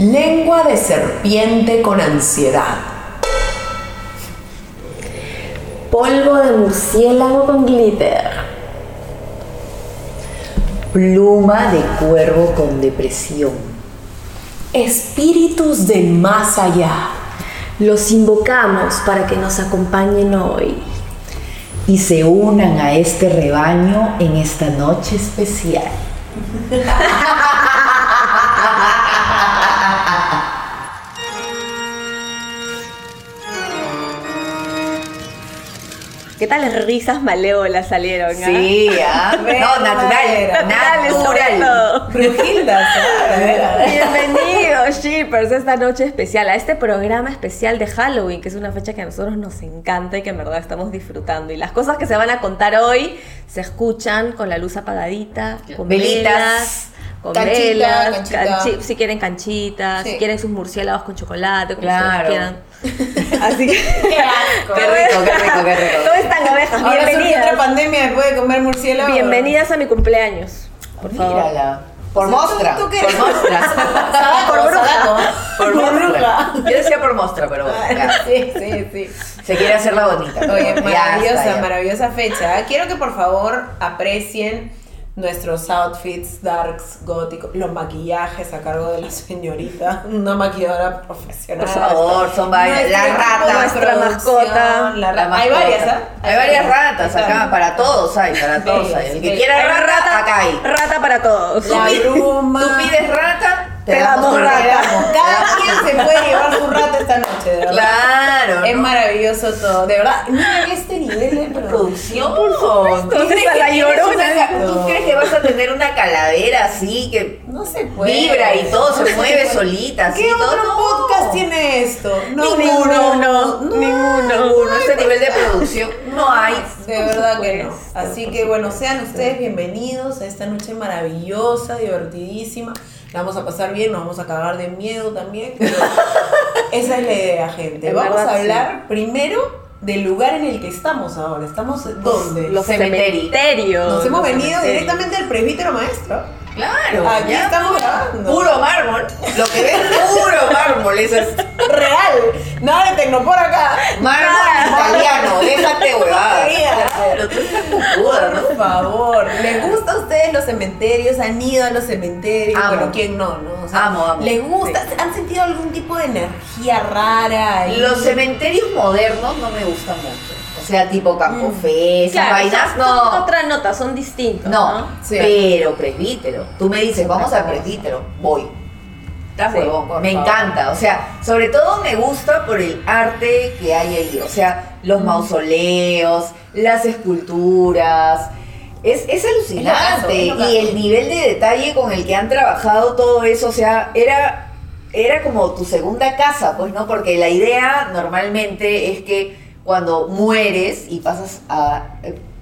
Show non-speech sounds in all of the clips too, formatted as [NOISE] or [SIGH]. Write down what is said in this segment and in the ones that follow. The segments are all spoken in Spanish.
Lengua de serpiente con ansiedad. Polvo de murciélago con glitter. Pluma de cuervo con depresión. Espíritus del más allá. Los invocamos para que nos acompañen hoy. Y se unan a este rebaño en esta noche especial. [LAUGHS] ¿Qué tal las risas malévolas salieron? ah? Sí, ah, [LAUGHS] no, natural, natural. Brujilda. [LAUGHS] Bienvenidos, Shippers, a esta noche especial, a este programa especial de Halloween, que es una fecha que a nosotros nos encanta y que en verdad estamos disfrutando. Y las cosas que se van a contar hoy se escuchan con la luz apagadita, con Velitas. Con Canchita, velas, canchita. canchi- si quieren canchitas, Sí. si quieren sus murciélagos con chocolate, como Claro. quieran. [LAUGHS] Así que. Qué asco. Qué rico, qué rico, qué rico. ¿Cómo están, abejas? Ahora surge otra Bienvenidas. pandemia después de comer murciélago. Bienvenidas a mi cumpleaños. Por favor. Mírala. Por ¿Tú- mostra. tú qué por mostra. [LAUGHS] Sadaco, Por bruja. Sadaco. Por Por bruja. Yo decía por mostra, pero bueno, ya. Sí, sí, sí. Se quiere hacer la bonita. Oye, Ya maravillosa, está, ya. maravillosa fecha. Quiero que por favor aprecien nuestros outfits darks góticos, los maquillajes a cargo de la señorita, una maquilladora profesional. Por favor, son varias. La rata, nuestra mascota. la rata. Hay varias, ¿ah? Hay varias ratas acá, para todos hay, para todos hay. El que quiera Hay rata, acá hay. Rata para todos. La bruma. Tú pides rata, Te damos una rata. Cada quien se puede llevar su rata esta noche, de verdad. Claro. Es ¿no? maravilloso todo, de verdad. Miren este nivel de producción. Por ¿Tú crees, que la tienes llorona. una ca- ¿Tú crees que vas a tener una calavera así que No se puede. vibra y todo se mueve solita? así, ¿Qué otro No. podcast tiene esto? No, Ninguno, no, ninguno. Ninguno. Este nivel de producción no hay. De verdad que no. Así que bueno, sean ustedes bienvenidos a esta noche maravillosa, divertidísima. La vamos a pasar bien, nos vamos a cagar de miedo también. pero [LAUGHS] esa es la idea, gente. En vamos verdad, a hablar primero del lugar en el que estamos ahora. ¿Estamos dónde? Los Cementerios. cementerios. Nos hemos Los venido cementerios. directamente al presbítero maestro. Claro. Aquí ya. estamos grabando. Puro mármol. Lo que ves puro mármol. Eso es Real. Nada de tecnopor acá. mármol italiano. Déjate [LAUGHS] huevada. Pero tú estás. Por favor, ¿les gusta a ustedes los cementerios? ¿Han ido a los cementerios? Amo. Bueno, ¿quién no? no? Amo, amo. ¿Les gusta? ¿Han sentido algún tipo de energía rara? ahí? Los cementerios modernos no me gustan mucho. O sea, tipo Campo Mm. Fe, esas Claro, vainas, no. son otra nota, son distintos. No, ¿no? Sí. pero presbítero. Tú me dices, vamos al presbítero, voy. Sí, huevón, me favor. encanta. O sea, sobre todo me gusta por el arte que hay ahí. O sea, los mausoleos, las esculturas. Es, es alucinante. Es lo caso, es lo y el nivel de detalle con el que han trabajado todo eso, o sea, era, era como tu segunda casa, pues, ¿no? Porque la idea normalmente es que cuando mueres y pasas a...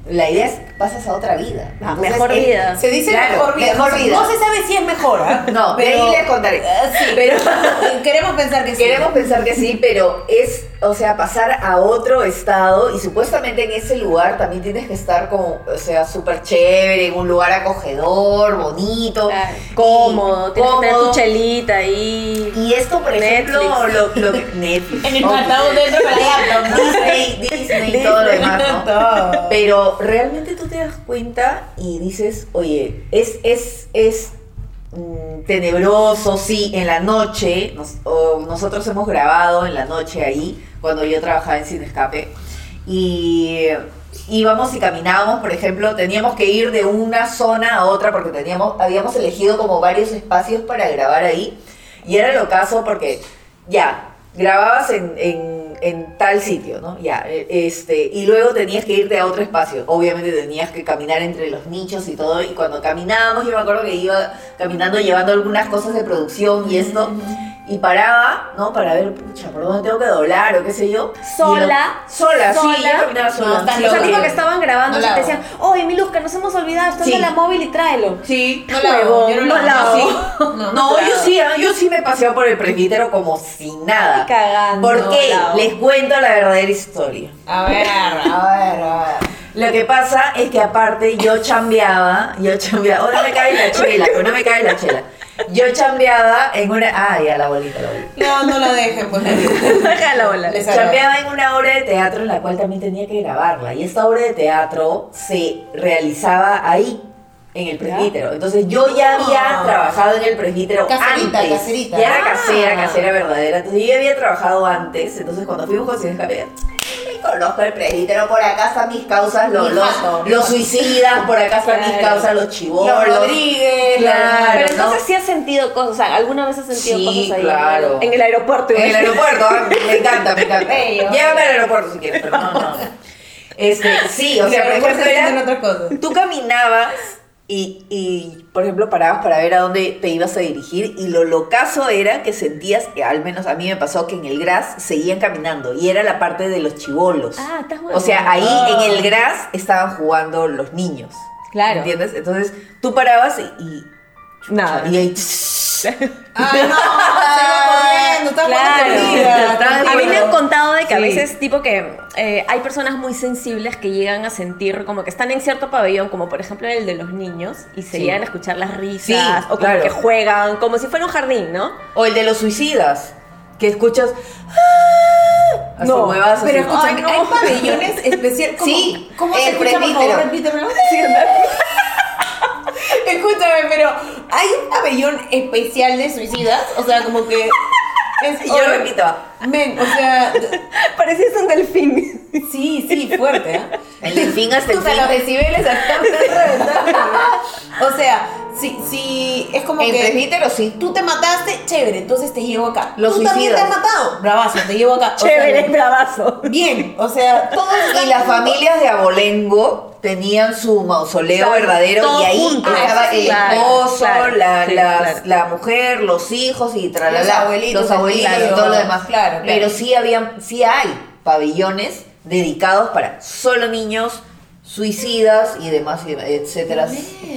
La idea es que pasas a otra vida. Ah, Entonces, mejor el- vida. Se dice Claro, mejor vida. mejor no, se- vida. no se sabe si es mejor, ¿ah? No, de [LAUGHS] pero ahí les [LAUGHS] contaré. Eh, sí, Pero- queremos pensar que sí. Queremos pensar que sí, pero es, o sea, pasar a otro estado y supuestamente en ese lugar también tienes que estar como, o sea, súper chévere, en un lugar acogedor, bonito, Claro, Cómodo, tienes que tener tu chelita ahí. Y esto, por ejemplo, Netflix. lo, lo que Netflix, En el obvio. ataúd dentro. Disney, Disney y todo lo demás, ¿no? [LAUGHS] Todo. Pero realmente tú te das cuenta y dices, oye, es, es, es mm, tenebroso, sí, en la noche, nos- nosotros hemos grabado en la noche ahí, cuando yo trabajaba en Cine Escape, y íbamos y caminábamos, por ejemplo, teníamos que ir de una zona a otra porque teníamos, habíamos elegido como varios espacios para grabar ahí, y era lo caso porque ya, grababas en, en- en tal sitio, ¿no? Ya, eh, este, y luego tenías que irte a otro espacio. Obviamente tenías que caminar entre los nichos y todo, y cuando caminábamos, yo me acuerdo que iba caminando llevando algunas cosas de producción y esto, y paraba, ¿no? Para ver, pucha, ¿por dónde tengo que doblar o qué sé yo? Sola, lo- sola, sí, sola. yo caminaba sola. No, estás sí, O sea, sí. que estaban grabando No y te decían, oye, mi luz, que nos hemos olvidado, está Sí. en la móvil y tráelo. Sí. No la hago, yo no no la hago. Sí. No, No, yo sí, ah, yo sí me paseo por el presbítero como si nada. Ni cagando, ¿Por qué? Les cuento la verdadera historia. A ver, a ver, a ver. Lo que pasa es que aparte yo chambeaba, yo chambeaba, oh, no me cae la chela, pero no me cae la chela. Yo chambeaba en una. Ah, ya, la bolita, la bolita. No, no la dejen, pues. Déjala volar. Chambeaba en una obra de teatro en la cual también tenía que grabarla. Y esta obra de teatro se realizaba ahí, en el presbítero. Entonces yo ya había Ah. trabajado en el presbítero Caserita, antes. caserita. Ya era Ah. casera, casera verdadera. Entonces yo ya había trabajado antes. Entonces cuando fuimos con me conozco el presbítero, por acá están mis causas, los, los, los suicidas, por acá están mis causas, los chivolos. Los Rodríguez, Claro, Pero ¿no? entonces sí has sentido cosas, o sea, ¿alguna vez has sentido Sí, cosas ahí? claro. En el aeropuerto. En el aeropuerto, ah, me encanta, me encanta. Llévame al aeropuerto si quieres, pero no, no. Este, sí, o sea, por ejemplo, era, tú caminabas y, y, por ejemplo, parabas para ver a dónde te ibas a dirigir y lo locazo era que sentías, que al menos a mí me pasó, que en el Gras seguían caminando y era la parte de los chivolos. Ah, estás. O sea, ahí Ah. en el Gras estaban jugando los niños. Claro. ¿Entiendes? Entonces tú parabas y... y Nada. y ahí, Ah, no, se corriendo, Claro. perdida. Estaba A mí me han contado de que a veces, tipo que eh, hay personas muy sensibles que llegan a sentir como que están en cierto pabellón, como por ejemplo el de los niños, y se Sí. llegan a escuchar las risas, Sí, o como claro. que juegan, como si fuera un jardín, ¿no? O el de los suicidas, que escuchas... "Ah", Así No, huevadas Pero así. Ay, no. hay pabellones especiales. ¿Cómo, Sí, ¿cómo se el escucha, por favor? Repítemelo. Escúchame, pero hay un pabellón especial de suicidas, o sea, como que es Y [LAUGHS] yo repito, Men, o sea, Parecías un delfín. sí, sí, fuerte, ¿eh? el delfín hasta el O sea, los fin. decibeles me están reventando. O sea, si, si es como En que presbítero sí. tú te mataste, chévere, entonces te llevo acá. Los tú también te suicidas. has matado, bravazo, te llevo acá. O sea, Chévere, bravazo. bien, o sea, todos Y las familias de Abolengo tenían su mausoleo Claro, verdadero y ahí juntos. estaba Ah, el claro, esposo, claro, la, sí, las- claro. la mujer, los hijos y tralala, Los abuelitos, los abuelitos y todo lo demás. claro, claro. Pero sí había, sí hay pabellones dedicados para solo niños, suicidas y demás, etcétera.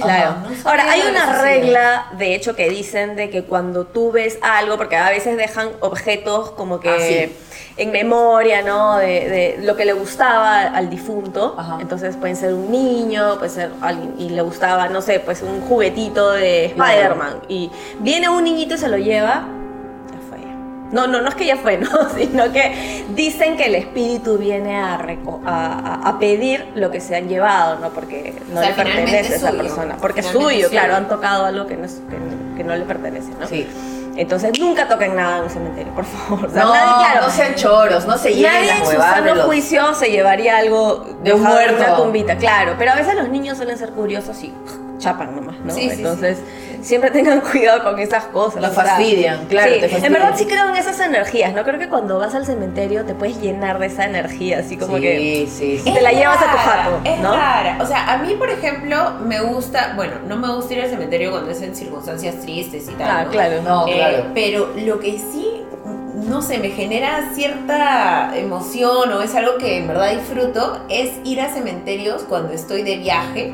Claro. Ahora, hay de una regla, de hecho, que dicen de que cuando tú ves algo, porque a veces dejan objetos como que Ah, sí. en memoria, ¿no? De, de lo que le gustaba al difunto. Ajá. Entonces pueden ser un niño, puede ser alguien, y le gustaba, no sé, pues un juguetito de. Spider-Man. Y viene un niñito y se lo lleva. No, no, no es que ya fue, [LAUGHS] ¿no? Sino que dicen que el espíritu viene a, reco- a, pedir lo que se han llevado, ¿no? Porque no O sea, le pertenece a esa suyo. persona. Porque es suyo, claro, han tocado algo que no, es- que, que no le pertenece, ¿no? Sí. Entonces nunca toquen nada en un cementerio, por favor. O sea, no, nadie, claro, no sean choros, no se lleven Nadie en su sano los... juicio se llevaría algo De un muerto. Una tumbita, claro. Pero a veces los niños suelen ser curiosos y chapan nomás, ¿no? Sí, sí, Entonces, siempre tengan [LAUGHS] cuidado con esas cosas. Sea, fastidian, claro, sí. te fastidian. En verdad sí creo en esas energías, ¿no? Creo que cuando vas al cementerio te puedes llenar de esa energía, así como sí, que... sí, sí. Y te la llevas a tu jato, Es ¿no? rara. O sea, a mí, por ejemplo, me gusta, bueno, no me gusta ir al cementerio cuando es en circunstancias tristes y tal. Ah, ¿no? claro. No, Eh, claro. pero lo que sí, no sé, me genera cierta emoción o es algo que en verdad disfruto, es ir a cementerios cuando estoy de viaje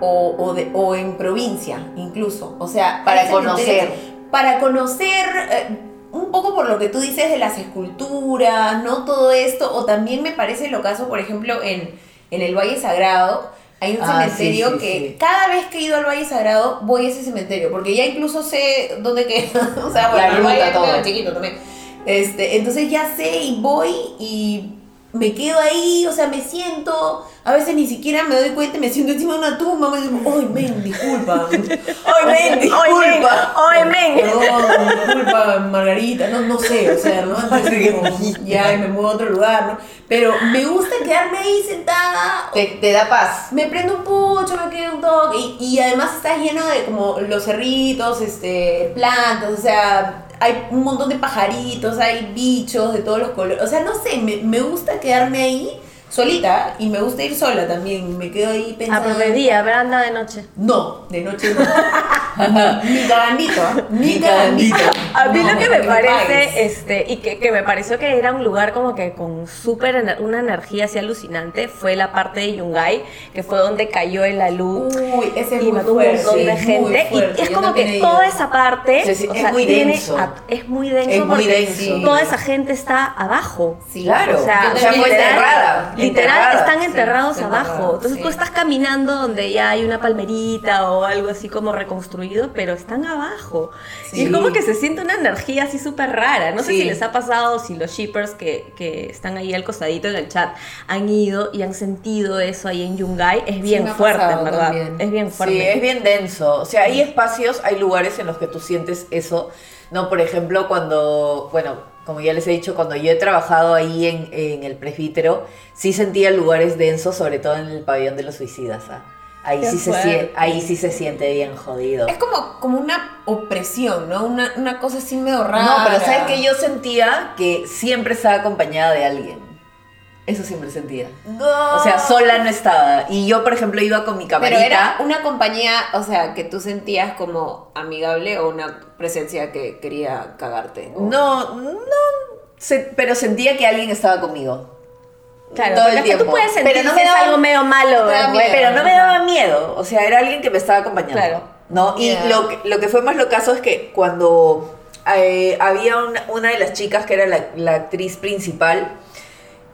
o, o de- o en provincia, incluso. O sea, Para conocer. Para conocer. eh, un poco por lo que tú dices de las esculturas, ¿no? Todo esto, o también me parece lo caso, por ejemplo, en, en el Valle Sagrado, hay un Ah, cementerio sí, sí, que sí. cada vez que he ido al Valle Sagrado voy a ese cementerio, porque ya incluso sé dónde queda, [LAUGHS] o sea, La bueno, el Valle todo. chiquito también. Este, entonces ya sé y voy y me quedo ahí, o sea, me siento, a veces ni siquiera me doy cuenta, me siento encima de una tumba, me digo, ¡ay, men, disculpa! [LAUGHS] ¡Ay, men! ¡Ay, men! ¡Ay, men! Perdón, disculpa, Margarita, no, no sé, o sea, ¿no? [LAUGHS] Entonces, como, ya me muevo a otro lugar, ¿no? Pero me gusta quedarme ahí sentada, Te, te da paz. me prendo un pucho, me quedo un toque, y, y además está lleno de como los cerritos, este, plantas, o sea, hay un montón de pajaritos, hay bichos de todos los colores, o sea, no sé, me, me gusta quedarme ahí solita y me gusta ir sola también, me quedo ahí Ah, pensando. pero de día, pero anda de noche. No, de noche no. [LAUGHS] ni cagandito, ¿ah? ni. A mí No, lo que me parece, este, y que, que me pareció que era un lugar como que con súper, una energía así alucinante, fue la parte de Yungay, que fue donde cayó. Uy, ese es y muy mató un montón de gente. Y es como que ido. toda esa parte Sí, sí, o es sea, muy tiene a- es muy denso Es muy porque denso. toda esa gente está abajo. Sí, Claro. O sea, o sea, enterrada. Literal, están sí, enterrados están abajo. enterrados, Entonces sí. tú estás caminando donde ya hay una palmerita o algo así como reconstruido, pero están abajo. Y es Sí. como que se siente una energía así súper rara. No sé Sí. si les ha pasado, si los shippers que, que están ahí al costadito en el chat han ido y han sentido eso ahí en Yungay. Es bien fuerte, en verdad. también. Es bien fuerte. Sí, es bien denso. O sea, hay espacios, hay lugares en los que tú sientes eso. No, por ejemplo, cuando, bueno, como ya les he dicho, cuando yo he trabajado ahí en, en el presbítero, sí sentía lugares densos, sobre todo en el pabellón de los suicidas. ¿ah? Ahí, Qué sí se, fuerte. ahí sí se siente bien jodido. Es como, como una opresión, ¿no? Una, una cosa así medio rara. No, pero ¿sabes que Yo sentía que siempre estaba acompañada de alguien. Eso siempre sentía. No. O sea, sola no estaba. Y yo, por ejemplo, iba con mi Pero camarita. era una compañía, o sea, que tú sentías como amigable o una presencia que quería cagarte. o- No, no, se- pero sentía que alguien estaba conmigo. Claro, todo el es que tú tiempo. puedes sentir Pero no me es daba- algo medio malo. güey, miedo. Pero no me daba miedo, o sea, era alguien que me estaba acompañando. Claro. ¿no? Y lo, que, lo que fue más locazo es que cuando eh, había una, una de las chicas que era la, la actriz principal,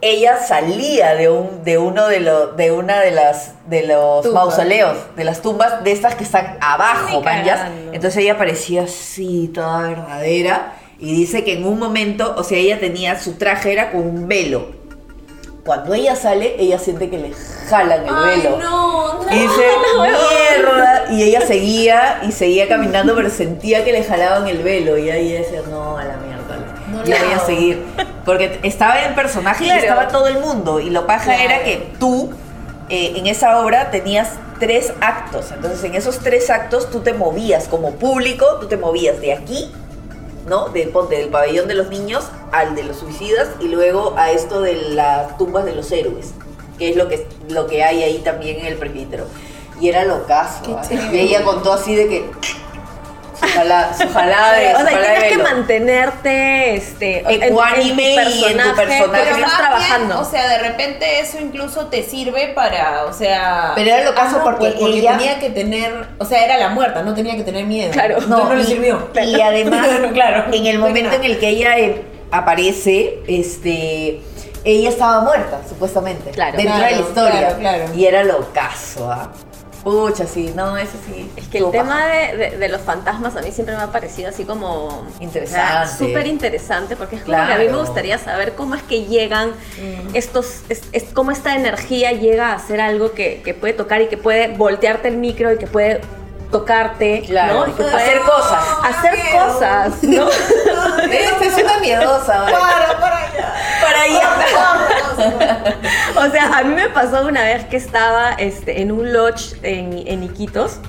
ella salía de un de uno de los de una de las de los mausoleos, de las tumbas de estas que están abajo, manjas. Entonces ella parecía así, toda verdadera. Y dice que en un momento, o sea, ella tenía su traje era con un velo. Cuando ella sale, ella siente que le jalan el Ay, velo. no, no. Y dice, [LAUGHS] mierda. Y ella seguía y seguía caminando, pero sentía que le jalaban el velo. Y ahí ella decía, no, a la mierda. Lo voy a seguir. Porque estaba en personaje Claro. y estaba todo el mundo. Y lo paja Claro. era que tú, eh, en esa obra, tenías tres actos. Entonces, en esos tres actos, tú te movías como público, tú te movías de aquí. ¿No? De, ponte, del pabellón de los niños al de los suicidas y luego a esto de las tumbas de los héroes, que es lo que, lo que hay ahí también en el presbítero. Y era. Y ella contó así de que su jalada de, O sea, tienes que mantenerte este, en- Ecuánime en tu en tu personaje. Pero estás más trabajando. bien, o sea, de repente eso incluso te sirve para, o sea... Pero era lo caso ah, no, porque porque ella- tenía que tener, o sea, era la muerta, no tenía que tener miedo. Claro. Entonces no, le y- sirvió. Y además, [LAUGHS] Claro. en el momento en el que ella eh, aparece, este, ella estaba muerta, supuestamente. Claro. dentro Claro, de la historia. claro, claro. Y era lo caso, ¿ah? Pucha, sí, no, eso sí. Es que el tema de, de- de los fantasmas a mí siempre me ha parecido así como Interesante. o sea, Súper interesante porque es como que a mí me Claro. gustaría saber cómo es que llegan estos, es, es- cómo esta energía llega a ser algo que, que puede tocar y que puede voltearte el micro y que puede tocarte, Claro, ¿no? Y hacer cosas. hacer Miedo. cosas, ¿no? Esta es una miedosa. Para, para. [LAUGHS] O sea, a mí me pasó una vez que estaba este, en un lodge en, en Iquitos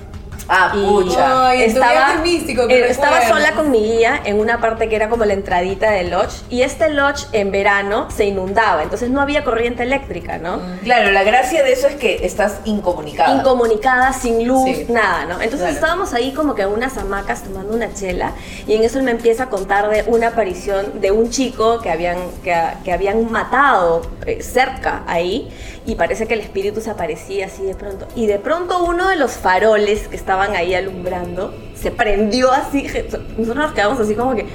Ah, Y- pucha. Ay, viaje místico, eh, estaba sola con mi guía en una parte que era como la entradita del lodge y este lodge en verano se inundaba, entonces no había corriente eléctrica, ¿no? Claro, la gracia de eso es que estás incomunicada. Incomunicada, sin luz, Sí. nada, ¿no? Entonces Claro. estábamos ahí como que en unas hamacas tomando una chela y en eso él me empieza a contar de una aparición de un chico que habían, que, que habían matado eh, cerca ahí y parece que el espíritu se aparecía así de pronto. Y de pronto uno de los faroles que estaban ahí alumbrando se prendió así. Nosotros nos quedamos así como que...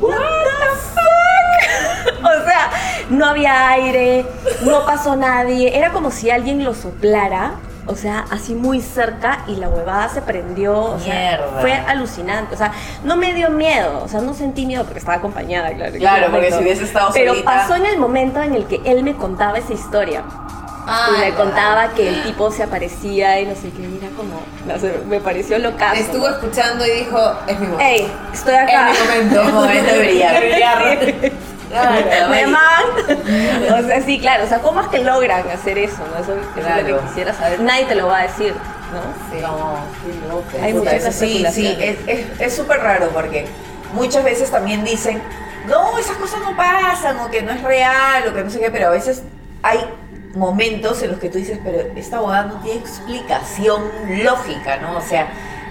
What the fuck? [LAUGHS] o sea, no había aire, no pasó nadie. Era como si alguien lo soplara. O sea, así muy cerca y la huevada se prendió. O sea, Mierda. fue alucinante. O sea, no me dio miedo. O sea, no sentí miedo porque estaba acompañada, claro. Claro, porque si hubiese estado Pero solita- pasó en el momento en el que él me contaba esa historia. Ah, y me ya. contaba que el tipo se aparecía y no sé qué. y Era como. no sé, me pareció locazo. Estuvo ¿no? escuchando y dijo, es mi momento. ¡Ey! Estoy acá. Es mi momento. [LAUGHS] Es momento de brillar. Claro, Me. O sea, sí, claro. O sea, ¿cómo es que logran hacer eso? ¿no? Eso, eso es lo que quisiera saber. Nadie te lo va a decir, ¿no? Sí. No. Hay muchas eso sí, es es- es súper raro porque muchas veces también dicen, no, esas cosas no pasan, o que no es real, o que no sé qué, pero a veces hay momentos en los que tú dices, pero esta boda no tiene explicación lógica, ¿no? O sea,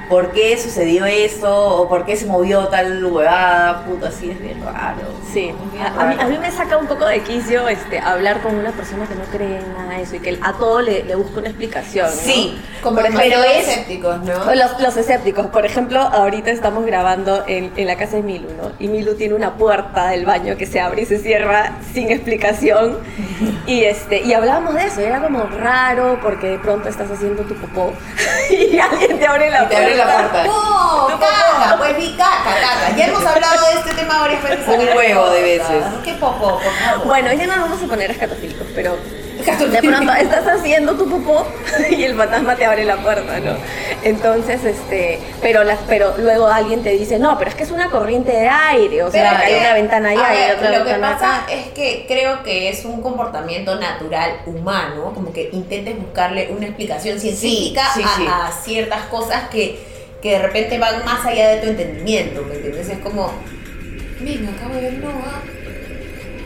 por qué sucedió esto o por qué se movió tal huevada, puta, así es bien raro. Sí, a, a mí, a mí me saca un poco de quicio este, hablar con una persona que no cree en nada de eso y que a todo le, le busca una explicación. ¿no? Sí, Como Por ejemplo, demasiado es- escépticos, ¿no? Los, los escépticos, por ejemplo, ahorita estamos grabando en, en la casa de Milu, ¿no? Y Milu tiene una puerta del baño que se abre y se cierra sin explicación. [LAUGHS] Y este y hablábamos de eso, y era como raro porque de pronto estás haciendo tu popó [LAUGHS] y alguien te abre la te abre la puerta. Caca, pues mi caca, caca. Ya hemos hablado de este tema varias veces. Un huevo de veces. ¿Qué popó, por favor? Bueno, ya no nos vamos a poner escatofílicos, pero de pronto [LAUGHS] estás haciendo tu popó y el fantasma te abre la puerta, ¿no? Entonces, este, pero las, pero luego alguien te dice, no, pero es que es una corriente de aire, o sea, hay que- una ventana allá a y ver, otra Lo que ventana pasa acá. es que creo que es un comportamiento natural humano, como que intentes buscarle una explicación científica sí, a, sí. a ciertas cosas que, que de repente van más allá de tu entendimiento, ¿me entiendes? Es como, ven, acabo de ver, no, ah,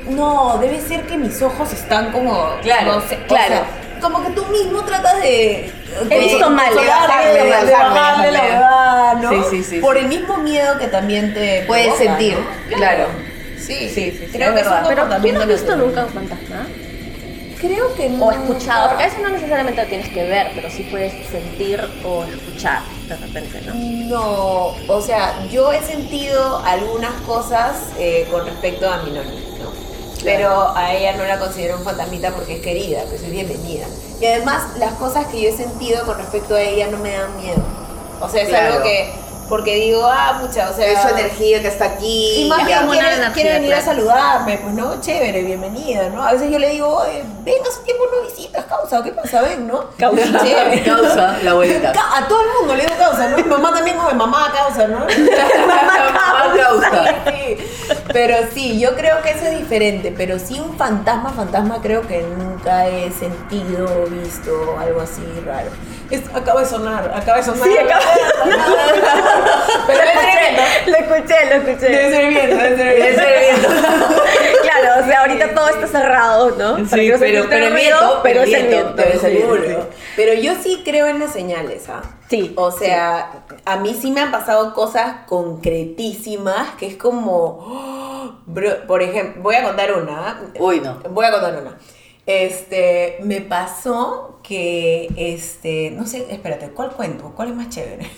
no, debe ser que mis ojos están como, Claro, no sé, o claro. sea, como que tú mismo tratas de... He visto mal, de bajarle, de, la verdad, ¿no? Sí, sí, sí, Por el mismo miedo que también te Puedes provoca, sentir, ¿no? claro. Sí, Sí, sí, creo que es un. Pero tú no has visto nunca un fantasma Creo que no. o escuchado, porque a veces no necesariamente lo tienes que ver, pero sí puedes sentir o escuchar de repente, ¿no? No, o sea, yo he sentido algunas cosas eh, con respecto a mi noni, ¿no? Pero a ella no la considero un fantasmita porque es querida, pues es bienvenida. Y además, las cosas que yo he sentido con respecto a ella no me dan miedo. O sea, es Claro. algo que, porque digo, ah, mucha, o sea... Es su energía que está aquí. Y más bien quiere, quiere venir a saludarme, pues no, chévere, bienvenida, ¿no? A veces yo le digo, oye, ven, hace tiempo no visitas, causa, ¿qué pasa? Ven, ¿no? Causa. [LAUGHS] Chévere. [LAUGHS] Causa, la abuelita. A todo el mundo le digo causa, ¿no? Mi mamá también come mamá causa, ¿no? [LAUGHS] Mamá causa. Sí, sí. Pero sí, yo creo que eso es diferente, pero sí un fantasma, fantasma creo que nunca he sentido o visto algo así raro. Es- acaba de sonar, acaba de sonar. Sí, acaba de [LAUGHS] Pero debe ser viento. Lo escuché, lo escuché. Debe ser viento, debe ser viento. [LAUGHS] claro, o sea, ahorita todo está cerrado, ¿no? Sí, que no pero- pero el viento, pero el es el viento, viento. pero es el viento. Seguro. Pero yo sí creo en las señales, ¿ah? Sí. O sea, a mí sí me han pasado cosas concretísimas que es como, ¡oh! bro, por ejemplo, voy a contar una. ¿ah? Uy, no. Voy a contar una. Este, me pasó que, este, no sé, espérate, ¿cuál cuento? ¿Cuál es más chévere? [LAUGHS]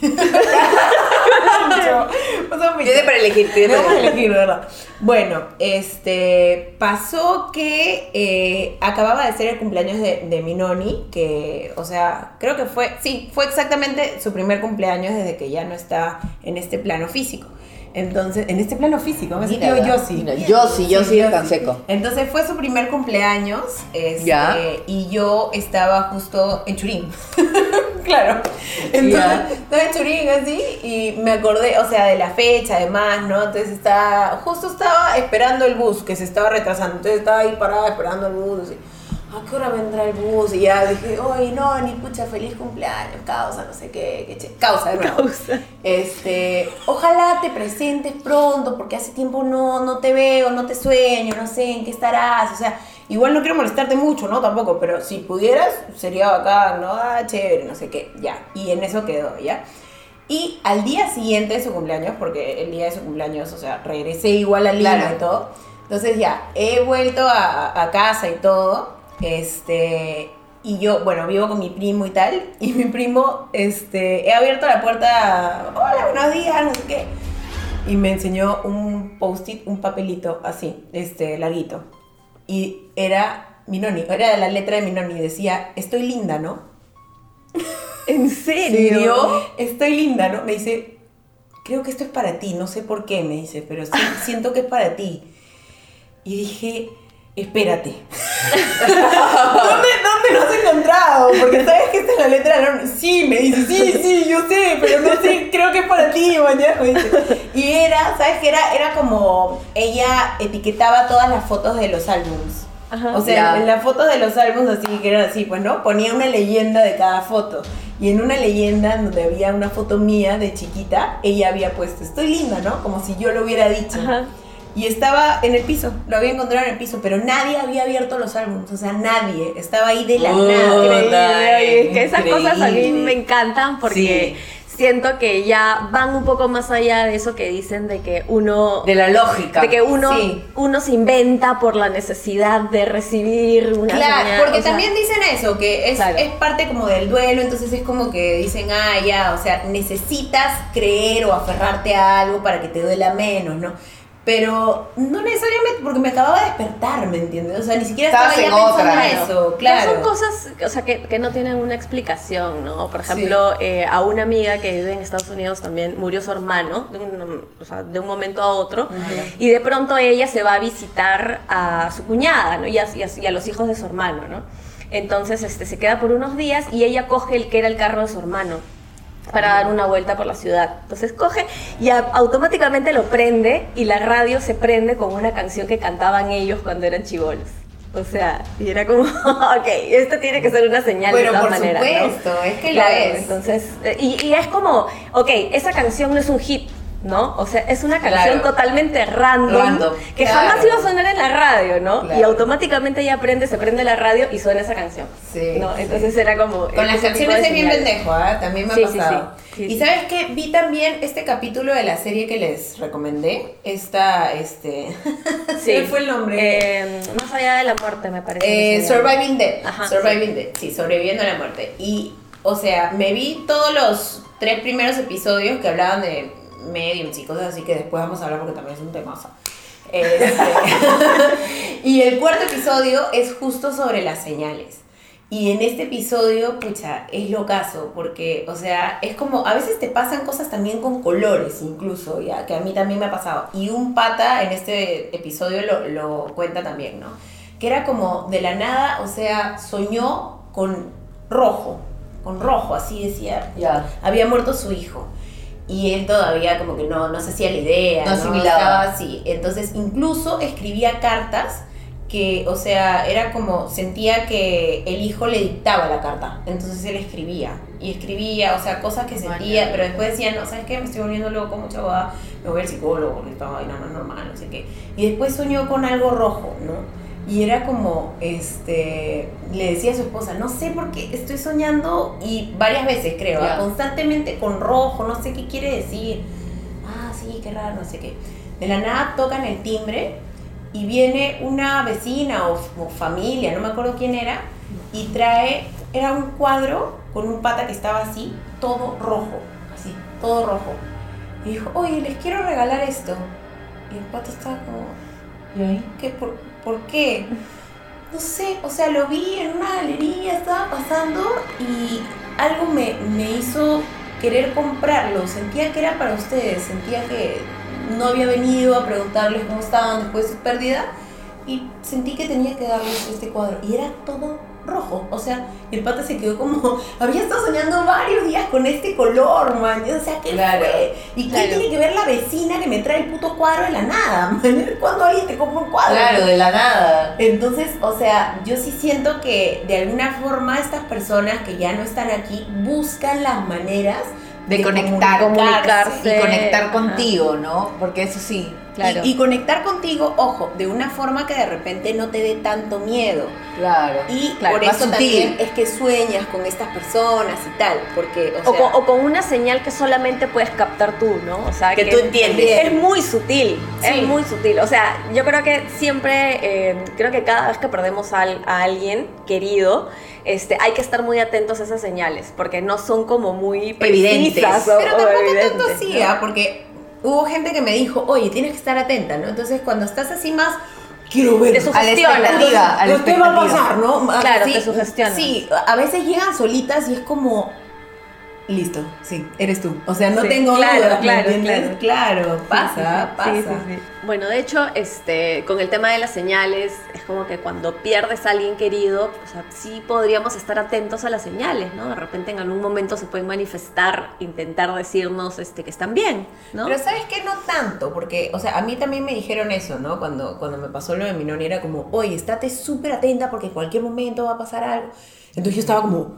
Tiene para elegir, tiene para elegir. ¿verdad? Bueno, este, pasó que eh, acababa de ser el cumpleaños de, de mi noni, que, o sea, creo que fue, sí, fue exactamente su primer cumpleaños desde que ya no está en este plano físico. Entonces, en este plano físico, me sentido yo sí. Yo sí, yo sí de Canseco. Entonces fue su primer cumpleaños este, Ya. y yo estaba justo en Churín. [LAUGHS] [LAUGHS] claro. Entonces en Churín así y me acordé, o sea, de la fecha además, ¿no? Entonces estaba, justo estaba esperando el bus que se estaba retrasando. Entonces estaba ahí parada esperando el bus. Así. ¿A qué hora vendrá el bus? Y ya dije, oye, no, ni pucha, feliz cumpleaños, causa, no sé qué, qué che- causa, nuevo. Causa. Este, ojalá te presentes pronto, porque hace tiempo no, no te veo, no te sueño, no sé en qué estarás. O sea, igual no quiero molestarte mucho, ¿no? Tampoco, pero si pudieras, sería bacán, ¿no? Ah, chévere, no sé qué, ya. Y en eso quedó, ¿ya? Y al día siguiente de su cumpleaños, porque el día de su cumpleaños, o sea, regresé igual a Lima Claro. y todo. Entonces ya, he vuelto a, a casa y todo. Este, y yo, bueno, vivo con mi primo y tal. Y mi primo, este, he abierto la puerta, hola, buenos días, no sé qué. Y me enseñó un post-it, un papelito así, este, larguito. Y era mi noni, era la letra de mi noni. Decía, estoy linda, ¿no? ¿En serio? Estoy linda, ¿no? Me dice, creo que esto es para ti, no sé por qué, me dice, pero sí, [LAUGHS] siento que es para ti. Y dije, espérate. [LAUGHS] ¿Dónde, ¿Dónde lo has encontrado? Porque sabes que esta es la letra de la- Sí, me dice, sí, sí, yo sé, pero no sé, Y era, ¿sabes qué era? Era como, ella etiquetaba todas las fotos de los álbums. Ajá. O sea, Ya. en las fotos de los álbumes así, que eran así, pues, ¿no? Ponía una leyenda de cada foto. Y en una leyenda donde había una foto mía de chiquita, ella había puesto, estoy linda, ¿no? Como si yo lo hubiera dicho. Ajá. Y estaba en el piso, lo había encontrado en el piso, pero nadie había abierto los álbumes, o sea, nadie. Estaba ahí de la Oh, nada. Increíble, es que esas cosas a mí increíble. me encantan porque siento que ya van un poco más allá de eso que dicen de que uno De la lógica. de que uno Sí. uno se inventa por la necesidad de recibir una Claro, señal, porque sea, también dicen eso, que es, Claro. es parte como del duelo, entonces es como que dicen, ah, ya, o sea, necesitas creer o aferrarte a algo para que te duela menos, ¿no? Pero no necesariamente porque me acababa de despertar, ¿me entiendes? O sea, ni siquiera Estabas estaba ya en pensando otra. en eso, Pero claro. son cosas, o sea, que, que no tienen una explicación, ¿no? Por ejemplo, eh, a una amiga que vive en Estados Unidos también murió su hermano de un, o sea, de un momento a otro y de pronto ella se va a visitar a su cuñada, ¿no? Y a, y a- y a los hijos de su hermano, ¿no? Entonces este, se queda por unos días y ella coge el que era el carro de su hermano para dar una vuelta por la ciudad. Entonces coge y a- automáticamente lo prende y la radio se prende con una canción que cantaban ellos cuando eran chivolos. O sea, y era como, [LAUGHS] ok, esto tiene que ser una señal Bueno, de todas por maneras. ¿no? supuesto, es que lo es. Entonces, eh, y, y es como, ok, esa canción no es un hit, ¿no? O sea, es una canción Claro. totalmente random, Random, que claro. jamás iba a sonar en la radio, ¿no? Y automáticamente ella prende, se prende la radio y suena esa canción. Sí, ¿no? sí. Entonces era como... Con las canciones de es bien pendejo, ¿ah? También me ha Sí, pasado. sí. Y sabes qué, vi también este capítulo de la serie que les recomendé. Esta, este. [LAUGHS] Sí. ¿Cuál fue el nombre? Eh, más allá de la muerte, me parece. Eh. Surviving Dead. Ajá, Surviving Dead, sí, sobreviviendo a la muerte. Y, o sea, me vi todos los tres primeros episodios que hablaban de mediums y cosas así que después vamos a hablar porque también es un temazo. Este, [LAUGHS] y el cuarto episodio es justo sobre las señales. Y en este episodio, pucha, es lo caso, porque, o sea, es como, a veces te pasan cosas también con colores, incluso, ya, que a mí también me ha pasado. Y un pata en este episodio lo, lo cuenta también, ¿no? Que era como de la nada, o sea, soñó con rojo, con rojo, así decía. Ya. Había muerto su hijo. Y él todavía como que no, no se hacía la idea. No asimilaba. Así. Entonces, incluso escribía cartas que, o sea, era como, sentía que el hijo le dictaba la carta. Entonces él escribía. Y escribía, o sea, cosas que sentía, pero después decía, no, ¿sabes qué? Me estoy volviendo loco, mucha boda, me voy al psicólogo porque esta vaina no es normal, no sé qué. Y después soñó con algo rojo, ¿no? Y era como, este, le decía a su esposa, no sé por qué estoy soñando, y varias veces creo, Ya. ¿ah? constantemente con rojo, no sé qué quiere decir. Ah, sí, qué raro, no sé qué. De la nada tocan el timbre y viene una vecina o, o familia, no me acuerdo quién era, y trae, era un cuadro con un pata que estaba así, todo rojo, así, todo rojo. Y dijo, oye, les quiero regalar esto. Y el pata estaba como, ¿Y ahí? ¿Qué? ¿Por, por qué? No sé, o sea, lo vi en una galería, estaba pasando y algo me, me hizo querer comprarlo. Sentía que era para ustedes, sentía que no había venido a preguntarles cómo estaban después de su pérdida y sentí que tenía que darles este cuadro. Y era todo rojo, o sea, y el pata se quedó como, [LAUGHS] había estado soñando varios días con este color, man. O sea, ¿qué Claro, fue? ¿Y qué claro. tiene que ver la vecina que me trae el puto cuadro de la nada, [LAUGHS] man? ¿Cuándo alguien te compra un cuadro? Claro, de la nada. Entonces, o sea, yo sí siento que de alguna forma estas personas que ya no están aquí buscan las maneras De conectar, comunicarse. y conectar Ajá. contigo, ¿no? Porque eso sí. Claro. Y, y conectar contigo, ojo, de una forma que de repente no te dé tanto miedo. Claro. Y Claro, por eso también es que sueñas con estas personas y tal, porque, o O, sea, con, o con una señal que solamente puedes captar tú, ¿no? O sea, Que tú entiendes. Es muy sutil, Sí. es muy sutil. O sea, yo creo que siempre, eh, creo que cada vez que perdemos a, al- a alguien querido, este, hay que estar muy atentos a esas señales, porque no son como muy Evidentes. precisas o- Pero tampoco evidentes, tanto así, ¿no? ¿ah? porque hubo gente que me dijo, oye, tienes que estar atenta, ¿no? Entonces, cuando estás así más, quiero ver. Te sugestiona. ¿Qué va a pasar, no? Claro, Sí, te sugestionas. Sí, a veces llegan solitas y es como, listo, sí, eres tú. O sea, no Sí, tengo claro, duda, ¿me claro? Claro, pasa, pasa. Sí, sí, sí. Bueno, de hecho, este, con el tema de las señales, es como que cuando pierdes a alguien querido, o sea, sí podríamos estar atentos a las señales, ¿no? De repente en algún momento se pueden manifestar, intentar decirnos este, que están bien, ¿no? Pero sabes que no tanto, porque, o sea, a mí también me dijeron eso, ¿no? Cuando, cuando me pasó lo de mi noni, era como, oye, estate súper atenta porque en cualquier momento va a pasar algo. Entonces yo estaba como,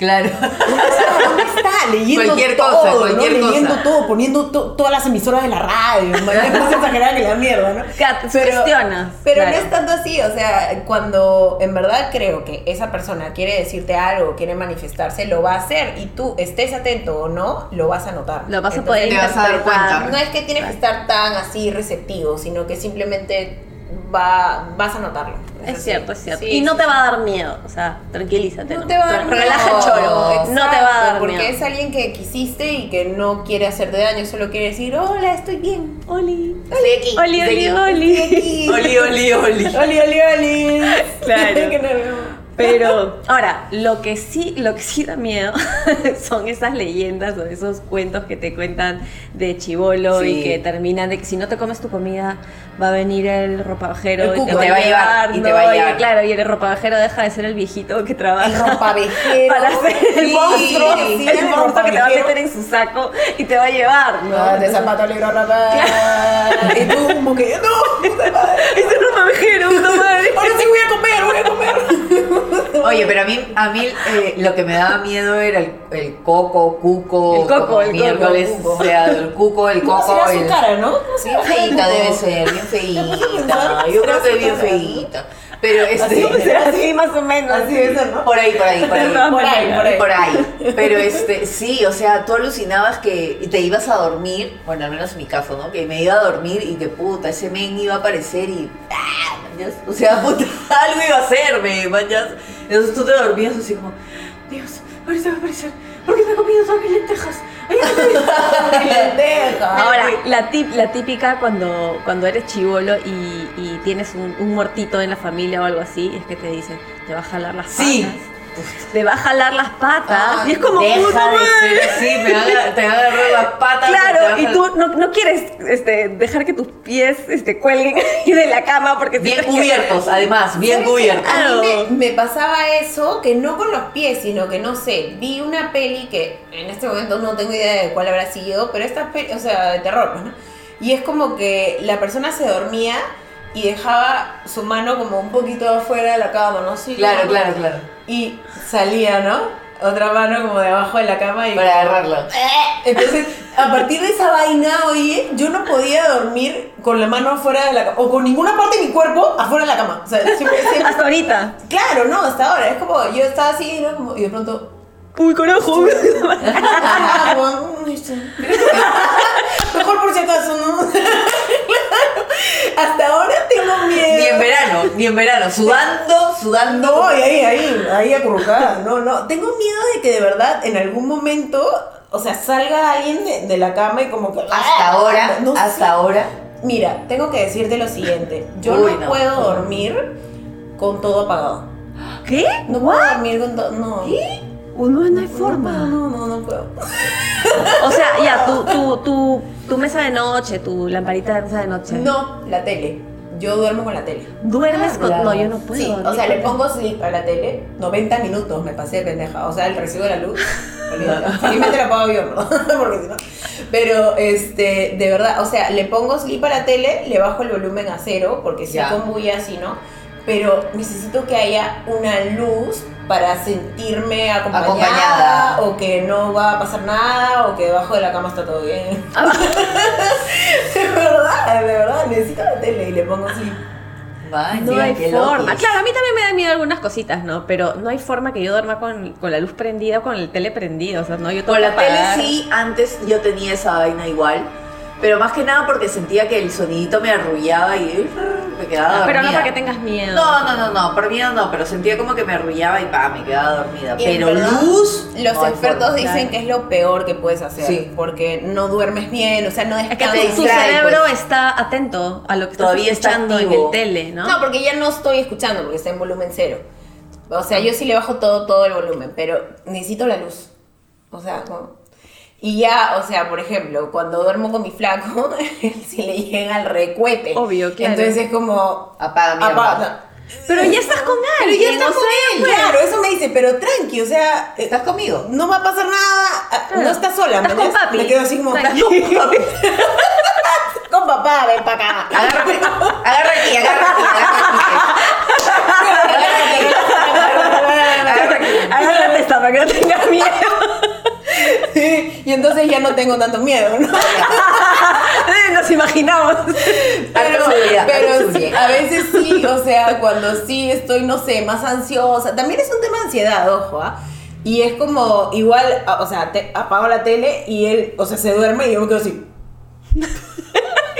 Claro. [LAUGHS] ¿dónde está? Leyendo Cualquier todo, cosa, ¿no? cualquier Leyendo todo, poniendo to- todas las emisoras de la radio. Es [LAUGHS] más exagerada que la mierda, ¿no? Claro, te sugestionas, Pero claro. no es tanto así, o sea, cuando en verdad creo que esa persona quiere decirte algo, quiere manifestarse, lo va a hacer y tú estés atento o no, lo vas a notar. Lo vas a Entonces, poder te vas a dar interpretar. cuenta. No es que tienes que estar tan así receptivo, sino que simplemente va, vas a notarlo. Es cierto, es cierto. Sí, y no sí, te va a dar miedo, o sea, tranquilízate. No te va a dar Relaja miedo. el choro. no te va a dar porque miedo. es alguien que quisiste y que no quiere hacerte daño, solo quiere decir, hola, estoy bien. Oli. Estoy aquí. Oli, oli, [LAUGHS] oli. Oli, oli, oli. [LAUGHS] Oli, oli, oli. Claro. [LAUGHS] Pero, ahora, lo que sí, lo que sí da miedo son esas leyendas o esos cuentos que te cuentan de chivolo y que terminan de que si no te comes tu comida va a venir el ropavejero El y te va, Y te va a llevar, y te va a ¿no? llevar. claro, y el ropavejero deja de ser el viejito que trabaja. El ropavejero. [LAUGHS] Para ser el Sí, monstruo, sí, el el monstruo que te va a meter en su saco y te va a llevar, ¿no? Ah, de zapato negro rapaz. [LAUGHS] Y tú como que, no, puta madre. Es el ropavejero, puta madre. Ahora sí voy a comer, voy a comer. Oye, pero a mí, a mí eh, lo que me daba miedo era el, el coco, cuco. El coco, el coco, miércoles, cuco. O sea, el cuco, el [LAUGHS] ¿Cómo coco. será su el- cara, no? ¿Cómo será Bien cuco? debe ser, bien [LAUGHS] feita. Yo creo que bien feita. Pero este. Así más o menos. Así debe ser, ¿no? Por ahí, por ahí, por ahí. Por ahí, por ahí. Por ahí. Pero este, sí, o sea, tú alucinabas que te ibas a dormir, bueno, al menos en mi caso, ¿no? Que me iba a dormir y que puta, ese men iba a aparecer y. ¡ah! mañas, O sea, puta, [LAUGHS] algo iba a hacerme, mañas. Entonces tú te dormías así como, Dios, ahorita va a aparecer. ¿Por qué me he comido todas mis lentejas? [LAUGHS] Ahora, la, tip- la típica cuando, cuando eres chivolo y, y tienes un, un muertito en la familia o algo así, es que te dicen, te va a jalar las patas. Sí. Te va a jalar las patas. Ay, y es como, Deja puta de madre. ser así, me van a, te van a agarrar las patas. Claro, y tú no, no quieres este, dejar que tus pies este, cuelguen [LAUGHS] ahí de la cama porque Bien que- cubiertos, además, bien cubiertos. A mí Claro. me, me pasaba eso, que no con los pies, sino que no sé, vi una peli que en este momento no tengo idea de cuál habrá sido, pero esta peli, o sea, de terror, pues, ¿no? Y es como que la persona se dormía y dejaba su mano como un poquito afuera de la cama, ¿no? Sí, Claro, como- claro, claro. Y salía, ¿no? Otra mano como debajo de la cama y... Para agarrarlo. Entonces, a partir de esa vaina, oye, yo no podía dormir con la mano afuera de la cama, o con ninguna parte de mi cuerpo afuera de la cama. O sea, siempre, siempre- [LAUGHS] Hasta ahorita. Claro, no, hasta ahora. Es como, yo estaba así, ¿no? Como- y de pronto. Uy, carajo. [LAUGHS] ah. [LAUGHS] Mejor por si acaso, ¿no? Hasta ahora tengo miedo. Ni en verano, ni en verano. Sudando, sudando. No, y ahí, ahí, ahí acurrucada. No, no. Tengo miedo de que de verdad en algún momento, o sea, salga alguien de, de la cama y como que. Hasta ahora, No sé. hasta ahora. Mira, tengo que decirte lo siguiente. Yo Uy, no, no. puedo dormir con todo apagado. ¿Qué? No puedo dormir con todo. No. ¿Qué? No, no hay No, forma. no, no, no puedo. [LAUGHS] O sea, ya, tu, tu, tu, tu mesa de noche, tu lamparita de mesa de noche. No, la tele. Yo duermo con la tele. ¿Duermes con.? Hablas. No, yo no puedo. Sí, o sea, le pongo sleep a la tele, 90 minutos me pasé de pendeja. O sea, el recibo de la luz, [LAUGHS] olvídate. Felizmente lo pago yo, ¿no? [LAUGHS] Porque si no. Pero, este, de verdad, o sea, le pongo sleep a la tele, le bajo el volumen a cero, porque si Ya. con bulla así, ¿no? Pero necesito que haya una luz para sentirme acompañada, Acompañada. o que no va a pasar nada, o que debajo de la cama está todo bien. [LAUGHS] de verdad, de verdad, necesito la tele y le pongo sleep. Vaya, No hay forma. Claro, a mí también me da miedo algunas cositas, ¿no? Pero no hay forma que yo duerma con, con la luz prendida o con el tele prendido. O sea, no, yo tengo Con la que tele sí, antes yo tenía esa vaina igual. Pero más que nada porque sentía que el sonidito me arrullaba y me quedaba dormida. Pero no para que tengas miedo. No, no, no, no, por miedo no, pero sentía como que me arrullaba y pa, me quedaba dormida. En Pero verdad, luz. Los no expertos dicen que es lo peor que puedes hacer. Sí. Porque no duermes bien, o sea, no Es que descansas. tu, cerebro pues. está atento a lo que estás Todavía está escuchando en activo. el tele, ¿no? No, porque ya no estoy escuchando porque está en volumen cero. O sea, yo sí le bajo todo, todo el volumen, pero necesito la luz. O sea, como- Y ya, o sea, por ejemplo, cuando duermo con mi flaco, si le llega al recuete. Obvio, claro. Entonces es como... Apaga, mierda. apaga. Pero ya estás con Pero alguien. ya está o con sea, él, pues. claro, eso me dice, pero tranqui, o sea, eh, ¿Estás conmigo? no va a pasar nada, ah, Claro. no estás sola, Estás ¿me con papi. Me quedo así como, Tranqui. con papá, ven para acá. Agárrate, agarra aquí, agarra aquí, agarra aquí. Agarra aquí. Agarra aquí. Agárrate esta para que no tengas entonces ya no tengo tanto miedo, ¿no? [LAUGHS] Nos imaginamos. Pero, pero sí, a veces sí, o sea, cuando sí estoy, no sé, más ansiosa. También es un tema de ansiedad, ojo, ¿ah? Y es como, igual, a- o sea, te, apago la tele y él, o sea, se duerme y yo me quedo así.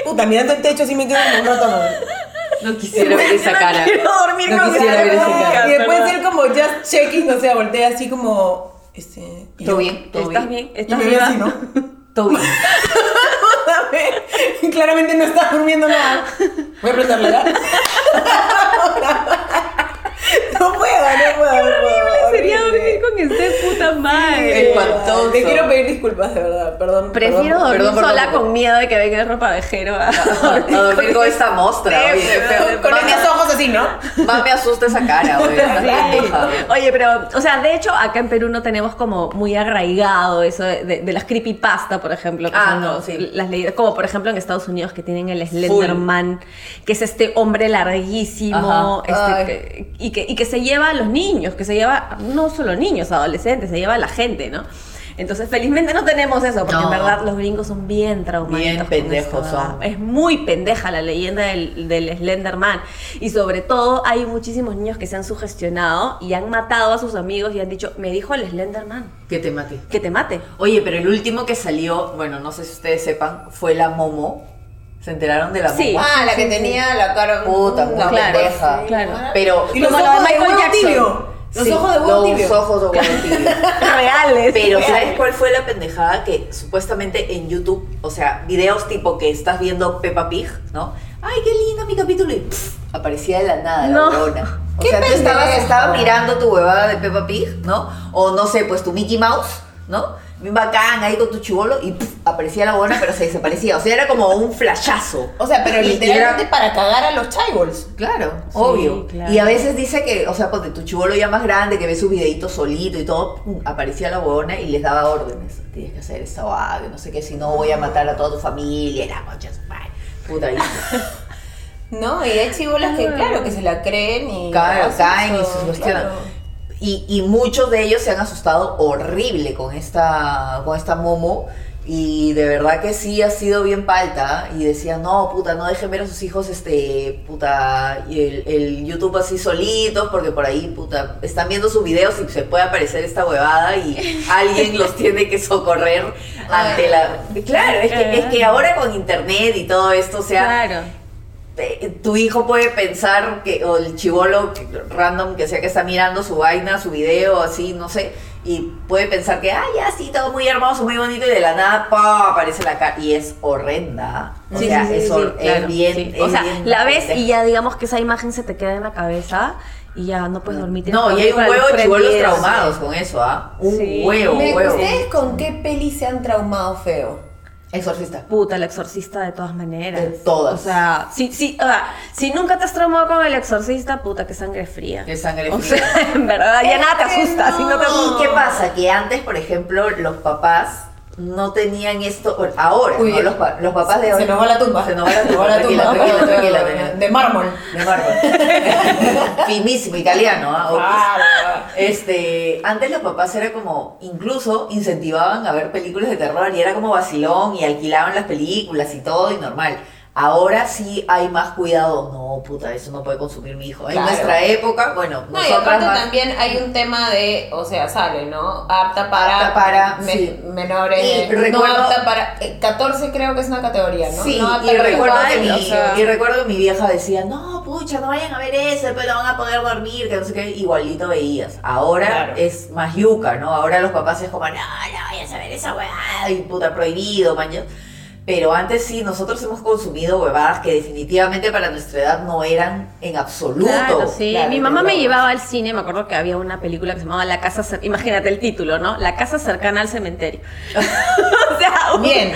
Puta, mirando el techo así me quedo un rato. ¿no? No quisiera ver [LAUGHS] esa cara. Quiero dormir No con quisiera esa ver boca, cara. Y después él como just checking, o sea, voltea así como, este... ¿Todo bien? ¿Todo ¿Estás bien? bien? ¿Estás ve viva? así, ¿no? [LAUGHS] Todo bien. [LAUGHS] Claramente no está durmiendo nada. Voy a prenderle, ¿verdad? [LAUGHS] No puedo, no puedo. no puedo. Con este puta madre. Espantoso. Te quiero pedir disculpas, de verdad, perdón. Prefiero perdón. dormir perdón, perdón, sola perdón. con miedo de que venga el ropavejero a [LAUGHS] A dormir con esta mostra, oye. Con estos ojos así, ¿no? Más me asusta esa cara, oye. [LAUGHS] pendeja, oye. Pero, o sea, de hecho, acá en Perú no tenemos como muy arraigado eso de, de- de las creepypasta, por ejemplo, que Ah, son no, los- sí. las leyendas, como por ejemplo en Estados Unidos que tienen el Slenderman, que es este hombre larguísimo, este, que- y, que, y que se lleva a los niños, que se lleva no solo niños, adolescentes, se lleva a la gente, ¿no? Entonces, felizmente no tenemos eso, porque No. en verdad los gringos son bien traumáticos. Bien pendejos esto, son. Es muy pendeja la leyenda del, del Slenderman. Y sobre todo, hay muchísimos niños que se han sugestionado y han matado a sus amigos y han dicho, me dijo el Slenderman, Que te mate. que te mate. Oye, pero el último que salió, bueno, no sé si ustedes sepan, fue la Momo. ¿Se enteraron de la Sí. Momo? Ah, la que tenía la cara. Puta, muy Claro, pendeja. sí, claro. Pero Y los Como ojos lo de Michael Jackson. tibio. Los Sí, ojos de huevo los tibio. ojos de huevo [LAUGHS] tibio. Reales. Pero. ¿sabes cuál fue la pendejada? Que supuestamente en YouTube, o sea, videos tipo que estás viendo Peppa Pig, ¿no? Ay, qué lindo mi capítulo y pff, aparecía de la nada No. la huevona. [LAUGHS] O ¡Qué sea, tú estabas, estabas mirando tu huevada de Peppa Pig, ¿no? O no sé, pues tu Mickey Mouse, ¿no? Bien bacán ahí con tu chivolo y pff, aparecía la huevona, pero se desaparecía. O sea, era como un flashazo. O sea, pero Y- literalmente era- para cagar a los chaibols. Claro, obvio. claro. Y a veces dice que, o sea, pues de tu chivolo ya más grande, que ve sus videitos solito y todo, pum, aparecía la huevona y les daba órdenes. Tienes que hacer esta vaga, no sé qué, si no voy a matar a toda tu familia, la concha. Puta, [LAUGHS] ¿No? Y hay chibolas que, claro, que se la creen y. Claro, caen y se sugestionan. claro. Y, y muchos de ellos se han asustado horrible con esta, con esta Momo. Y de verdad que sí ha sido bien palta. Y decían, no, puta, no dejen ver a sus hijos, este, puta, y el, el YouTube así solitos, porque por ahí, puta, están viendo sus videos y se puede aparecer esta huevada y [LAUGHS] alguien los tiene que socorrer ante la... Claro, es que, es que ahora con internet y todo esto, o sea, Claro. Tu hijo puede pensar que, o el chivolo random que sea que está mirando su vaina, su video, así, no sé, y puede pensar que, ay, ya, sí, todo muy hermoso, muy bonito, y de la nada, ¡pah! aparece la cara, y es horrenda. O Sí, sea, sí, es, sí, hor- es claro, bien. sí. es O sea, bien la ves y ya digamos que esa imagen se te queda en la cabeza y ya no puedes dormir. No, y hay un huevo de chivolos traumados con eso, ¿ah? Un Sí. huevo, huevo. ¿Ustedes con qué peli se han traumado feo? Exorcista. Puta, el exorcista de todas maneras. De todas. O sea, si, si, o sea, si nunca te has traumado con el exorcista, puta, que sangre fría. Qué sangre O fría. sea, [LAUGHS] en verdad, ya nada te asusta. Si no te ¿Y qué pasa? Que antes, por ejemplo, los papás no tenían esto. Ahora, Uy, ¿no? los, pa- los papás de hoy. Se nos va la tumba. Se nos va la tumba. la Tranquila, tumba. tranquila, tranquila, tranquila. De mármol. De mármol. [LAUGHS] Finísimo, italiano, ¿ah? Claro. Este, antes los papás era como, incluso incentivaban a ver películas de terror y era como vacilón y alquilaban las películas y todo y normal. Ahora sí hay más cuidado. No, puta, eso no puede consumir mi hijo. En Claro. nuestra época, bueno, No, y aparte más- también hay un tema de, o sea, sale, ¿no? Apta para, Apta para, me- sí. menores, Y no recuerdo- apta para, eh, 14 creo que es una categoría, ¿no? Sí, No apta y para recuerdo, que mi, o sea, y recuerdo que mi vieja decía, no, pucha, no vayan a ver eso, pero no van a poder dormir, que no sé qué, igualito veías. Ahora Claro. es más yuca, ¿no? Ahora los papás es como, no, no vayas a ver esa huevada, y puta, prohibido, mañana. Pero antes sí, nosotros hemos consumido huevadas que definitivamente para nuestra edad no eran en absoluto. Claro, sí. Claro, Mi mamá me llevaba al cine, me acuerdo que había una película que se llamaba La casa, cer- imagínate el título, ¿no? La casa cercana al cementerio. [LAUGHS] [LAUGHS] o sea, Bien.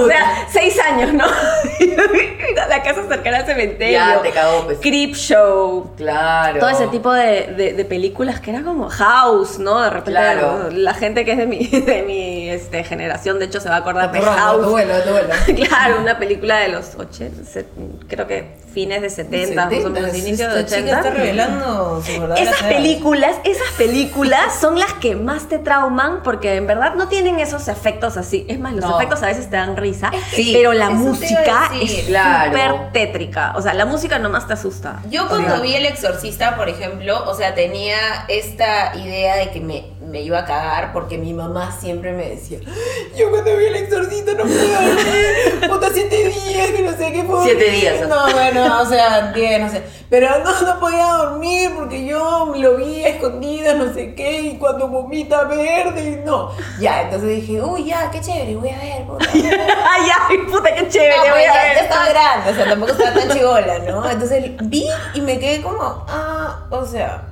O sea, seis años, ¿no? [LAUGHS] la casa cercana al cementerio. Ya te cagó, pues. Creep Show. Claro. Todo ese tipo de, de- de películas que era como House, ¿no? De repente Claro. la gente que es de mi, de mi este, generación, de hecho, se va a acordar de House. vuelo, tu [LAUGHS] claro, una película de los 80, se- creo que fines de 70, más o menos, inicios de Esta chica 80. está revelando su Esas edad. películas, esas películas son las que más te trauman porque en verdad no tienen esos efectos así. Es más, los No. efectos a veces te dan risa, Sí, pero la música es Claro. súper tétrica. O sea, la música nomás te asusta. Yo cuando vi El Exorcista, por ejemplo, o sea, tenía esta idea de que me, me iba a cagar porque mi mamá siempre me decía, yo cuando vi El Exorcista no pude dormir, puta siete días, que no sé qué fue. Siete días, ¿no? No, bueno, o sea, diez, no sé. Pero no, no podía dormir porque yo lo vi a escondidas, no sé qué, y cuando vomita verde, y no. Ya, entonces dije, uy, ya, qué chévere, voy a ver, puta. [LAUGHS] Ay, ay, puta, qué chévere. No, voy pues a ya, ver. ya estaba grande, o sea, tampoco estaba tan chivola, ¿no? Entonces vi y me quedé como, ah, o sea,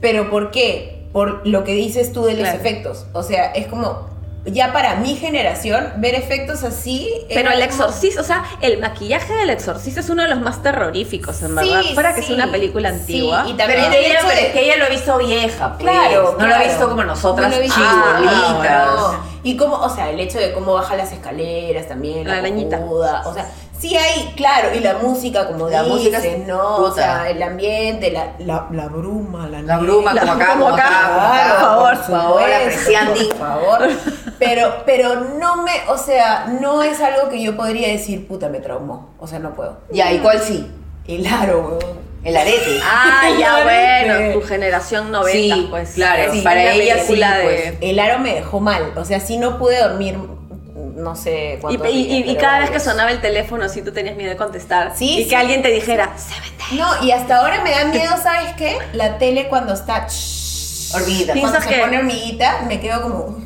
¿pero por qué? Por lo que dices tú de los Claro. efectos. O sea, es como, ya para mi generación, ver efectos así. Pero el como- exorcista, o sea, el maquillaje del exorcista es uno de los más terroríficos, en Sí, verdad. Fuera que sí, es una película sí, antigua. y Pero también que el ella, hecho pero de- es que ella lo ha visto vieja, pues. Claro, No lo ha visto como nosotras, No visto chibolitas. no. Y como, o sea, el hecho de cómo baja las escaleras también, La la, arañita. o sea, sí hay, claro, y la música, como La dices, música es ¿no? puta. O sea, el ambiente, la, la, la bruma, la, La bruma, La- como acá, como acá, acá, por favor, por favor. Por favor. Pero, pero no me, o sea, no es algo que yo podría decir, puta, me traumó. O sea, no puedo. Ya, ¿y cuál sí? El aro, weón. El arete. Ah, ya bueno, tu generación 90, Sí, pues. claro, Es para ella sí, de- pues. El aro me dejó mal. O sea, sí no pude dormir, no sé Y, cuántos y- y- y cada vez que sonaba el teléfono, sí tú tenías miedo de contestar. Sí, Y sí. que alguien te dijera, "Seven No, y hasta ahora me da miedo, ¿sabes qué? La tele cuando está... Hormiguita. Cuando ¿Piensas se que- pone hormiguita, me quedo como,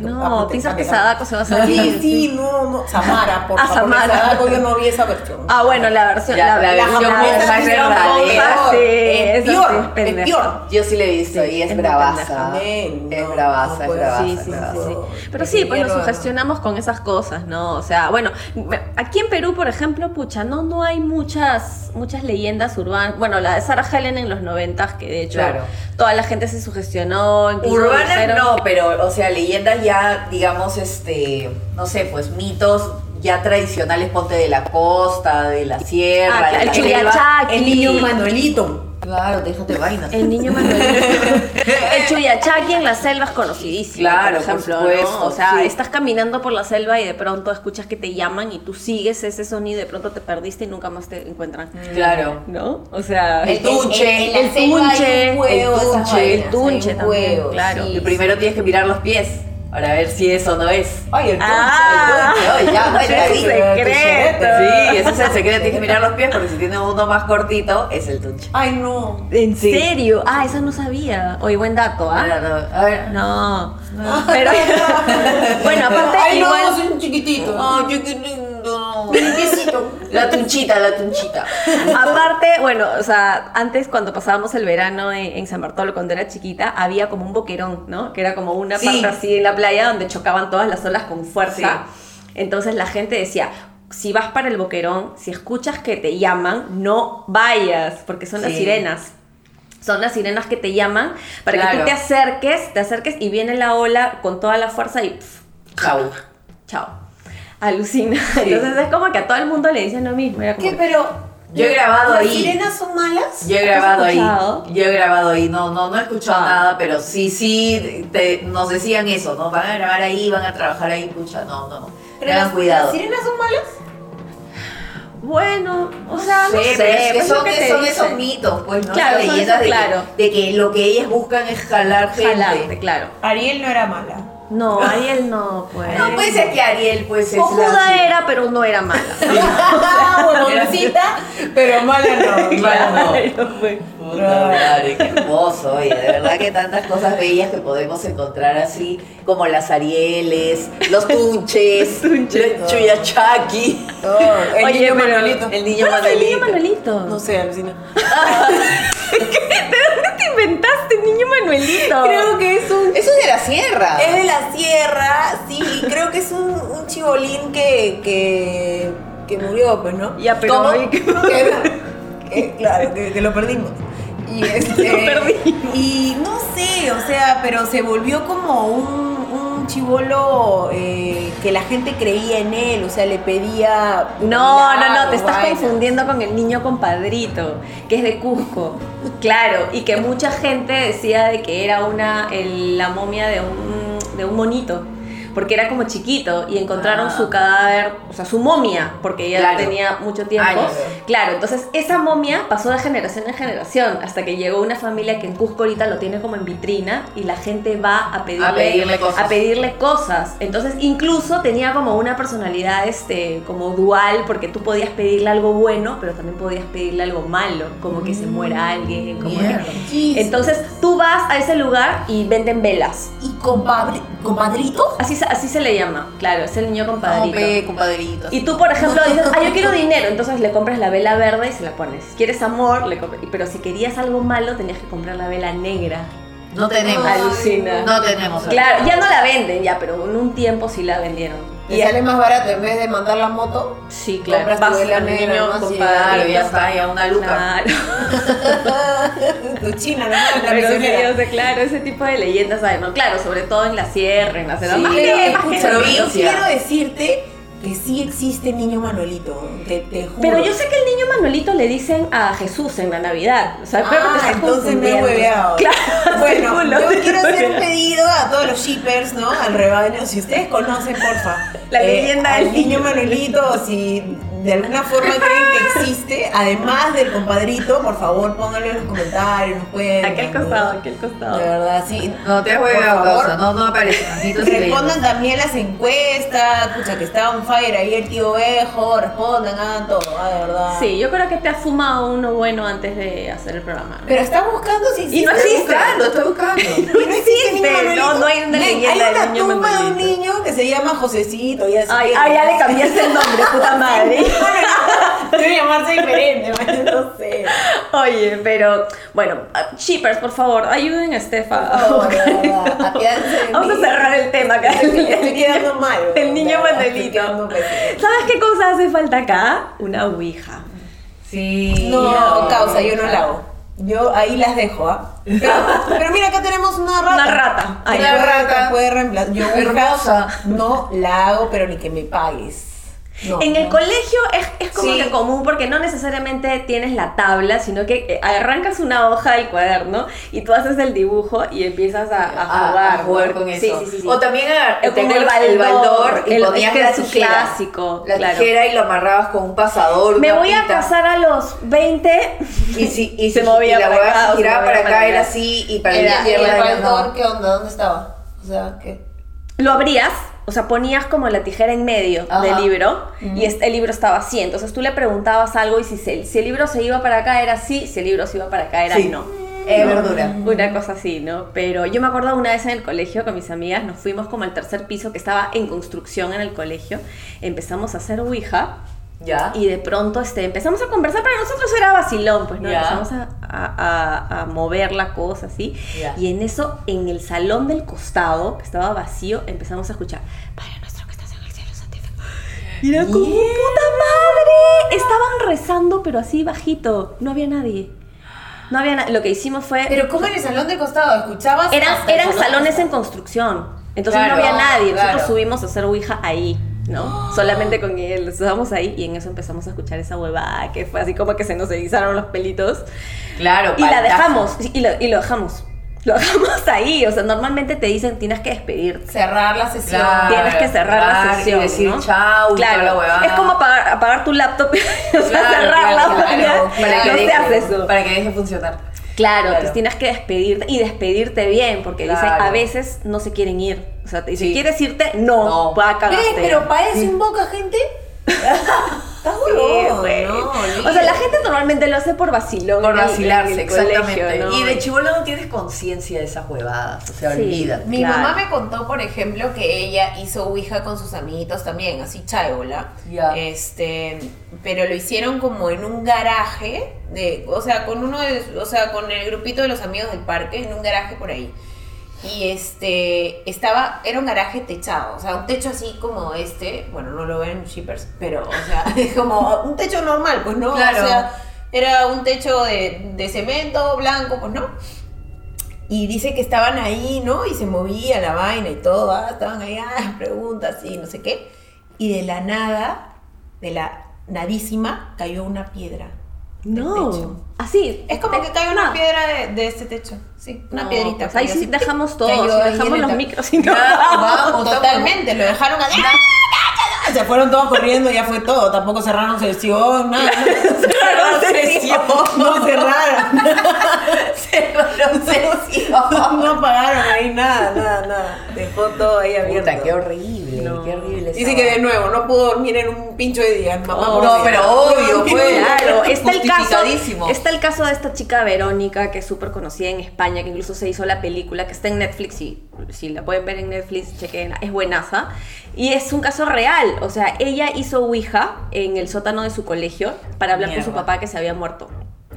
No, apunte, piensas que. Sadako se va a salir. Sí, sí, no, no. Samara, [LAUGHS] por Ah, favor. Sadako yo no vi esa versión. Ah, bueno, la versión. Ya, la versión más es verdadera. Sí, es peor, es peor. Yo sí le he visto Sí, y es, bravaza. es bravaza, es bravaza. Sí, es sí, bravaza. sí, sí. No, Pero sí, pues nos sugestionamos con esas cosas, ¿no? O sea, bueno, me- aquí en Perú, por ejemplo, pucha, no, no hay muchas, muchas leyendas urbanas. Bueno, la de Sarah Helen en los noventas, que de hecho Claro. toda la gente se sugestionó. incluso Urbanas dijeron- no, pero, o sea, leyendas ya, digamos, este, no sé, pues mitos ya tradicionales, ponte de la costa, de la sierra, Ah, de el la. El niño Manuelito. Claro, déjate vainas. El niño Manuelito. [LAUGHS] el Chuyachaki en las selvas conocidísimo, Claro, por ejemplo, por supuesto, ¿no? O sea, sí. estás caminando por la selva y de pronto escuchas que te llaman y tú sigues ese sonido y de pronto te perdiste y nunca más te encuentran. Claro. ¿No? O sea, El tunche, el tunche, el tunche, el tunche también, huevo, claro. sí, Y primero tienes que mirar los pies para ver si es o no es. Ay, el Ah. el ya, bueno, [LAUGHS] es secreto. Sí, ese es el secreto, tienes que mirar los pies porque si tiene uno más cortito, es el tunche. Ay, no. ¿En Sí. serio? Ah, eso no sabía. Oye, buen dato, A ¿ah? ver, a ver. No. Pero [LAUGHS] bueno, aparte Ay, igual no, soy un chiquitito. Ay, qué lindo. Limpiecito. La tunchita, la tunchita. Aparte, bueno, o sea, antes cuando pasábamos el verano en, en San Bartolo cuando era chiquita, había como un boquerón, ¿no? Que era como una Sí. parte así en la playa donde chocaban todas las olas con fuerza. Entonces la gente decía, si vas para el boquerón, si escuchas que te llaman, no vayas, porque son las Sí. sirenas. Son las sirenas que te llaman para que Claro. tú te acerques, te acerques y viene la ola con toda la fuerza y pf, Chau. chao. Alucina. Entonces es como que a todo el mundo le dicen lo mismo. Era como ¿Qué? Pero. Yo he grabado ¿Las ahí. sirenas son malas? Yo he grabado ahí. Yo he grabado ahí. No, no, no he escuchado Ah. nada, pero sí, sí, te- nos decían eso, ¿no? Van a grabar ahí, van a trabajar ahí, pucha, no, no. Pero Tengan las- cuidado. ¿Las sirenas son malas? Bueno, o sea, no sé, pero es que pues, son, que esos mitos, pues, ¿no? Claro, leyendas de, claro. que, de que lo que ellas buscan es jalar gente. Jalarte, claro. Ariel no era mala. No, Ariel no, pues. No puede ser que Ariel, pues, es Cojuda la... era, pero no era mala. [LAUGHS] Huevoncita, pero mala no. [LAUGHS] Claro. pues. Puta madre, qué hermoso, oye, de verdad que tantas cosas bellas que podemos encontrar así, como las Arieles, los tunches, [LAUGHS] los chuyachaki, Todo. El Oye, niño pero- Manuelito. el niño ¿Cuál es el niño Manuelito. Manuelito? No sé, alucina. ¿De dónde te inventaste, niño Manuelito? Creo que es un. Eso es de la sierra. Es de la sierra, sí, creo que es un, un chibolín que, que, que murió, pues, ¿no? Ya, pero ¿Cómo? oye, ¿qué- [LAUGHS] Que- que, claro, que, que lo perdimos. Y [LAUGHS] este, Lo perdimos. Y no sé, o sea, pero se volvió como un, un chivolo eh, que la gente creía en él, o sea, le pedía. No, no, no, te estás confundiendo con el niño compadrito, que es de Cusco. Claro, y que mucha gente decía de que era una el- la momia de un, de un monito. Porque era como chiquito y encontraron Ah. su cadáver, o sea, su momia, porque Claro. tenía mucho tiempo. Años. Claro, entonces esa momia pasó de generación en generación hasta que llegó una familia que en Cusco ahorita lo tiene como en vitrina y la gente va a pedirle, A pedirle cosas. a pedirle cosas. Entonces, incluso tenía como una personalidad este, como dual, porque tú podías pedirle algo bueno, pero también podías pedirle algo malo, como que se muera alguien, como que- Entonces, tú vas a ese lugar y venden velas. ¿Y compadre, compadrito? Así, así se le llama, claro, es el niño compadrito. Compadrito. compadrito. Y tú, por ejemplo, dices, ah, yo quiero dinero, entonces le compras la vela verde y se la pones. ¿Quieres amor? Le compras. Pero si querías algo malo, tenías que comprar la vela negra. No tenemos. Alucina. No tenemos. Claro, ya no la venden, ya, pero en un tiempo sí la vendieron. Y sale más barato en vez de mandar la moto. Sí, claro. Compras tu Vas al negra, niño compadre. Ya está, ya una luca. [LAUGHS] Tu china, ¿no? La Pero sí, misionera. o sea, claro, ese tipo de leyendas ¿no? Claro, sobre todo en la sierra, en la selva. Sí, más que- escucha, yo quiero decirte que sí existe el niño Manuelito, te, te juro. Pero yo sé que el niño Manuelito le dicen a Jesús en la Navidad. O sea, te Ah, estés entonces me he hueveado. [LAUGHS] Claro, Bueno, yo te quiero hacer un pedido a todos los shippers, ¿no? Al rebaño. Si ustedes conocen, porfa. La leyenda al del niño niño. Manuelito, si de alguna forma creen que existe, además del compadrito, por favor pónganlo en los comentarios, nos al ¿no? costado, aquí al costado. De verdad, sí. No te favor, causa. No, no aparece. Respondan también las encuestas, pucha, que está on fire ahí el tío Bejo, respondan, hagan todo, ah, de verdad. Sí, yo creo que te has fumado uno bueno antes de hacer el programa. Pero está buscando si existe. Y no existe. buscando, estoy buscando. [LAUGHS] Y no existe no, no hay una leyenda Hay una tumba de un niño se llama Josecito. Y así Ay, ay, ya le cambiaste el nombre, [LAUGHS] puta madre. [LAUGHS] Debe llamarse diferente, man, no sé. Oye, pero bueno, shippers, por favor, ayuden a Estefa. Verdad, de Vamos a cerrar el tema acá. Estoy, estoy [LAUGHS] quedando mal. El niño pésimo. ¿Sabes qué cosa hace falta acá? Una ouija. Sí. No, causa, yo no la hago. Yo ahí las dejo, ¿ah? Pero, [LAUGHS] pero mira, acá tenemos una rata. Una rata. Ay, Una rata. puede reemplazar. Yo Hermosa. no la hago, pero ni que me pagues. No, En el no. colegio es, es como Sí. que común porque no necesariamente tienes la tabla, sino que eh, arrancas una hoja del cuaderno y tú haces el dibujo y empiezas a, a A, jugar. a jugar con Sí, eso. sí, sí, sí. O también a, Eh, ¿te con el el baldor, y el- ponías es que la es tijera. clásico, La claro. tijera y lo amarrabas con un pasador. Me voy a pita. casar a los 20. Y, si, [LAUGHS] y Se si- movía y la para acá, se se giraba movía para acá, era así y para Era, la ¿y el no. baldor qué onda? ¿Dónde estaba? O sea, ¿qué? Lo abrías, o sea, ponías como la tijera en medio Ajá. del libro y el libro estaba así. Entonces tú le preguntabas algo y si, se- si el libro se iba para acá era sí, si el libro se iba para acá era Sí. no. Eh, verdura. Una cosa así, ¿no? Pero yo me acuerdo una vez en el colegio con mis amigas, nos fuimos como al tercer piso que estaba en construcción en el colegio, empezamos a hacer Ouija Ya. y de pronto este, empezamos a conversar, para nosotros era vacilón, pues, ¿no? Ya. Empezamos a, a- a- a mover la cosa así. Ya. Y en eso, en el salón del costado, que estaba vacío, empezamos a escuchar, Padre nuestro que estás en el cielo, santificado. Y era como, puta madre. Estaban rezando, pero así bajito. No había nadie. No había. Lo que hicimos fue... Pero ¿cómo en el salón de costado? ¿Escuchabas? Eran, eran salones en construcción. Entonces Claro, no había nadie. Nosotros claro. subimos a hacer Ouija ahí, ¿no? Solamente con él. Estábamos ahí y en eso empezamos a escuchar esa huevada que fue así como que se nos erizaron los pelitos. Claro, Y la dejamos. Y lo, y lo dejamos. Lo dejamos [LAUGHS] ahí. O sea, normalmente te dicen tienes que despedirte. Cerrar la sesión. Claro. Tienes que cerrar la y sesión. decir ¿no? chau y Claro. toda la huevada. Es como apagar, apagar tu laptop y [LAUGHS] o sea, Claro, cerrarla. claro, para- claro, para que no se deje, hace eso. Para que deje funcionar. Claro, Claro. entonces tienes que despedirte y despedirte bien, porque dicen a veces no se quieren ir. O sea, te dicen, Sí. ¿quieres irte? No, No. va a ¿Ves? cagarte. Pero para eso invoca gente. [LAUGHS] Estás Sí, güey. no, o sea, la gente normalmente lo hace por vacilón. Por vacilarse, en el exactamente. colegio, ¿no? Y de chivolo no tienes conciencia de esas huevadas. O sea, Sí. olvida. Mi Claro. mamá me contó, por ejemplo, que ella hizo Ouija con sus amiguitos también, así chágola. Ya. Este, pero lo hicieron como en un garaje, de, o sea, con uno de, o sea, con el grupito de los amigos del parque, en un garaje por ahí. Y este, estaba, era un garaje techado, o sea, un techo así como este, bueno, no lo ven shippers, pero, o sea, [LAUGHS] es como un techo normal, pues, ¿no? Claro. O sea, era un techo de, de cemento blanco, pues, ¿no? Y dice que estaban ahí, ¿no? Y se movía la vaina y todo, ah, estaban ahí, ah, [LAUGHS] preguntas y no sé qué. Y de la nada, de la nadísima, cayó una piedra. del No. techo. Así. Es como que cae una piedra de, de este techo. Sí, una No, piedrita. pues ahí sí dejamos todo, cayó dejamos los micros y no. Vamos, [LAUGHS] totalmente, lo dejaron así. Se fueron todos corriendo, ya fue todo. Tampoco cerraron sesión, nada. [LAUGHS] Cerraron sesión. No cerraron. Cerraron sesión. No pagaron ahí nada, nada, nada. Dejó todo ahí abierto. Puta, qué horrible, No. qué horrible. Dice que de nuevo, no pudo dormir en un pincho de día. Mamá, Oh, no, pero obvio, pues. Claro, está el caso. Está el caso de esta chica Verónica, que es súper conocida en España, que incluso se hizo la película, que está en Netflix, y si la pueden ver en Netflix, chequenla, es buenaza. Y es un caso real. O sea, ella hizo Ouija en el sótano de su colegio para hablar con su papá que se había muerto.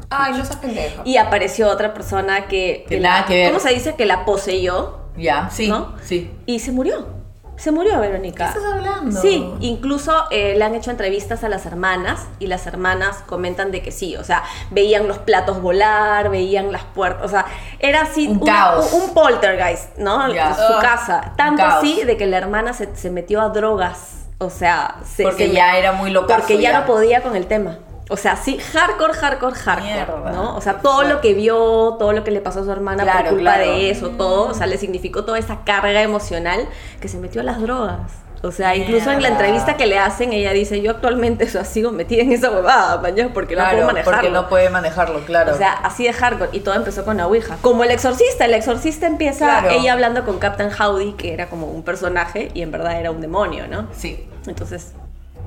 Ay, no seas pendejo. Y apareció otra persona que. Que nada la- que ver. ¿Cómo se dice? Que la poseyó. Ya, sí, ¿No? sí. Y se murió. Se murió Verónica. ¿Qué estás hablando? Sí, incluso eh, le han hecho entrevistas a las hermanas y las hermanas comentan de que sí, o sea, veían los platos volar, veían las puertas, o sea, era así Un una- caos. un, un poltergeist, ¿no? Su Ah, casa. Tanto así de que la hermana se, se metió a drogas, o sea, se, Porque se- ya era muy locazo Porque ya, ya. no podía con el tema. O sea, sí, hardcore, hardcore, hardcore, Mierda, ¿no? O sea, todo lo que vio, todo lo que le pasó a su hermana Claro, por culpa claro. de eso, todo, o sea, le significó toda esa carga emocional que se metió a las drogas. O sea, incluso en la entrevista que le hacen, ella dice, yo actualmente [LAUGHS] o sea, sigo metida en esa huevada, mañana, porque no puedo manejarlo. porque no puede manejarlo, claro. O sea, así de hardcore. Y todo empezó con la Ouija. Como el exorcista. El exorcista empieza Claro. ella hablando con Captain Howdy, que era como un personaje y en verdad era un demonio, ¿no? sí. Entonces,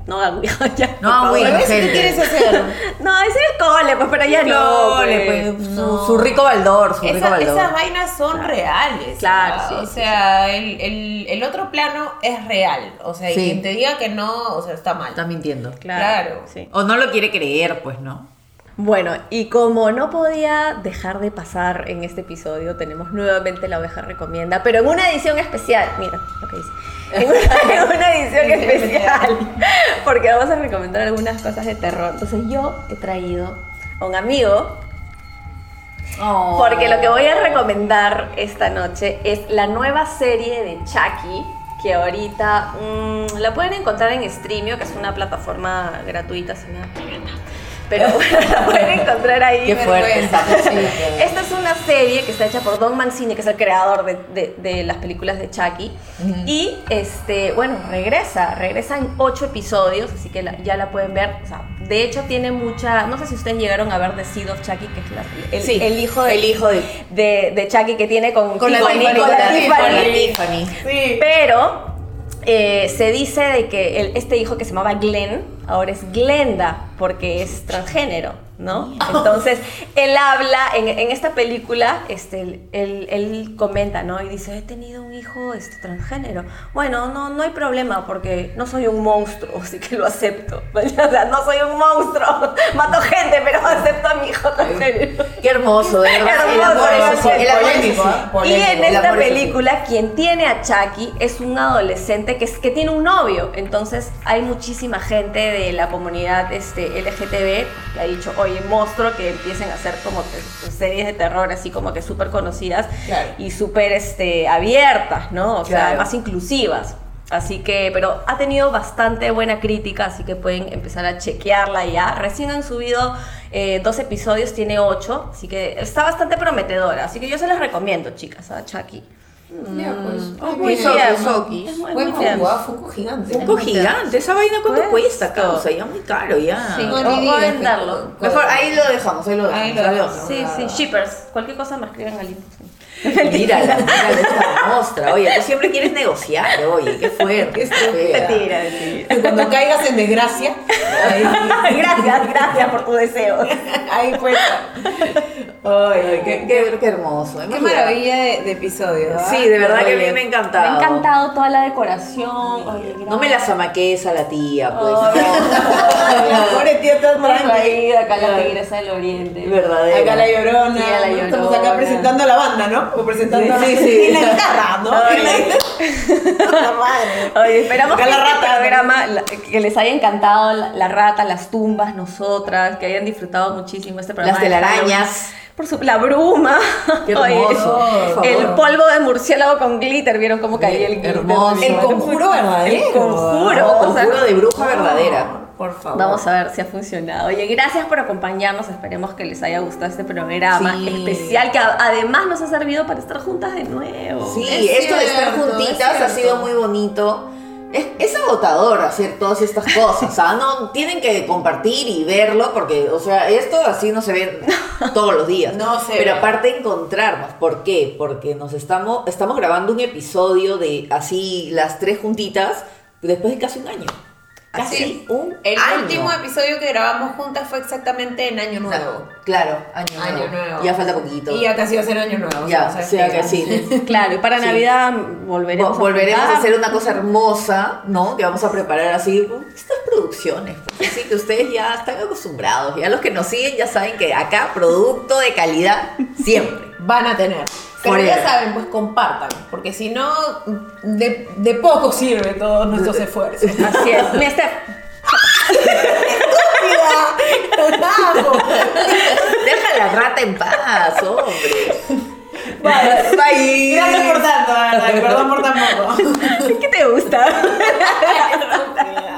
no Ouija [LAUGHS] ya. No ¿Ves? ¿Qué quieres hacer? [LAUGHS] No, ese es cole, pues, pero ya no. No, le pues. pues, su, rico baldor, su rico baldor. esas vainas son Claro. reales. Claro, O sí, sea, el, el- el otro plano es real. O sea, y Sí. quien te diga que no, o sea, está mal. Está mintiendo. Claro. O no lo quiere creer, pues, ¿no? Bueno, y como no podía dejar de pasar en este episodio, tenemos nuevamente la oveja recomienda, pero en una edición especial. Mira lo que dice. En [LAUGHS] una, en una edición especial. Porque vamos a recomendar algunas cosas de terror. Entonces yo he traído a un amigo Oh. Porque lo que voy a recomendar esta noche es la nueva serie de Chucky, que ahorita mm, la pueden encontrar en Streamio, que es una plataforma gratuita, si me da. Pero bueno, [LAUGHS] la pueden encontrar ahí. Qué fuerte esta es una serie que está hecha por Don Mancini, que es el creador de, de- de las películas de Chucky. Y, este, bueno, regresa, regresa en ocho episodios, así que la- ya la pueden ver. O sea, de hecho tiene mucha... No sé si ustedes llegaron a ver The Seed of Chucky, que es la- el, Sí, el hijo de, el hijo de- de, de Chucky que tiene con, Con la Tiffany, Tiffany, con la con la Tiffany. Con la Tiffany. Sí. Pero eh, se dice de que este hijo que se llamaba Glenn ahora es Glenda porque es transgénero, ¿no? Entonces él habla en, en esta película, este, él, él comenta, ¿no? Y dice, he tenido un hijo este, transgénero. Bueno, no, no hay problema porque no soy un monstruo, [LAUGHS] así que lo acepto. O sea, no soy un monstruo, [LAUGHS] mato gente, pero [LAUGHS] acepto a mi hijo transgénero. Qué hermoso, de verdad. Qué El amor hermoso, el amor es. ¿eh? Y en El esta película, quien tiene a Chucky es un adolescente que, es, que tiene un novio. Entonces, hay muchísima gente de la comunidad este, LGTB que ha dicho, oye, monstruo, que empiecen a hacer como que series de terror así como que súper conocidas Claro. y súper este, abiertas, ¿no? O sea, más inclusivas. Así que, pero ha tenido bastante buena crítica, así que pueden empezar a chequearla ya. Recién han subido eh, dos episodios, tiene ocho, así que está bastante prometedora. Así que yo se las recomiendo, chicas, a Chucky. Ya, pues. Muy Muy Soki, bien. Soki. Es muy- muy. Funko, ah, gigante. Funko gigante, esa vaina cuánto Pues, cuesta, todo. causa, ya muy caro ya. Sí. No, O- ni o digas que- venderlo. Mejor ahí lo dejamos, ahí lo dejamos. Ahí lo dejamos. Sí, sí, shippers. Cualquier cosa me escriben al inbox. Mírala, mírala esta mostra. Oye, tú siempre quieres negociar, oye, qué fuerte. Mentira, mentira. Cuando caigas en desgracia, ahí, [LAUGHS] gracias, gracias por tu deseo. ahí fue. Ay, qué, qué, Qué, hermoso. qué maravilla de, de episodio. ¿ah? Sí, de verdad que a mí Oye, me ha encantado. Me ha encantado toda la decoración. Oye, No me la zamaques a la tía, pues. [LAUGHS] La pobre tía está Más tranqui. ahí, acá la tigresa del oriente. Verdadera. Acá la llorona. Sí, la ¿no? Estamos Llorona. acá presentando a la banda, ¿no? Presentando Sí, a sí, sí. [LAUGHS] Y la guitarra, ¿no? [LAUGHS] Madre. Oye, esperamos Acá que la este rata. programa la- que les haya encantado la, la rata, las tumbas, nosotras, que hayan disfrutado muchísimo este programa. Las de telarañas. Por su, la bruma. Qué hermoso, el polvo de murciélago con glitter. ¿Vieron cómo caía el glitter? Hermoso. El conjuro verdadero. El conjuro. No, o sea, conjuro de bruja verdadera. Por favor. Vamos a ver si ha funcionado. Oye, gracias por acompañarnos. Esperemos que les haya gustado este programa Sí. especial que además nos ha servido para estar juntas de nuevo. Sí, Es esto de estar cierto, juntitas es ha cierto. sido muy bonito. Es, es agotador hacer todas estas cosas, o sea, no tienen que compartir y verlo porque, o sea, esto así no se ve [LAUGHS] todos los días. No se Pero ve. aparte encontrarnos, ¿por qué? Porque nos estamos estamos grabando un episodio de así las tres juntitas después de casi un año. Casi Sí. un El año. último episodio que grabamos juntas fue exactamente en Año Nuevo. Claro, año, Año nuevo. nuevo. Ya falta poquito. Y ya casi va a ser Año Nuevo. Ya, o sea que sí. [LAUGHS] Claro, y para Sí. Navidad volveremos, Vo- volveremos a hacer una cosa hermosa, ¿no? Que vamos a preparar así, estas producciones. Así que ustedes ya están acostumbrados. Ya los que nos siguen ya saben que acá producto de calidad siempre. Van a tener. Pero ya saben, pues compartan, porque si no, de, de poco sirve todos nuestros esfuerzos. [LAUGHS] Así es. Mi Steph. Deja la rata en paz, hombre. Vale, bye. Gracias por tanto, Ana. Perdón por tan poco. ¿Qué te gusta? [LAUGHS]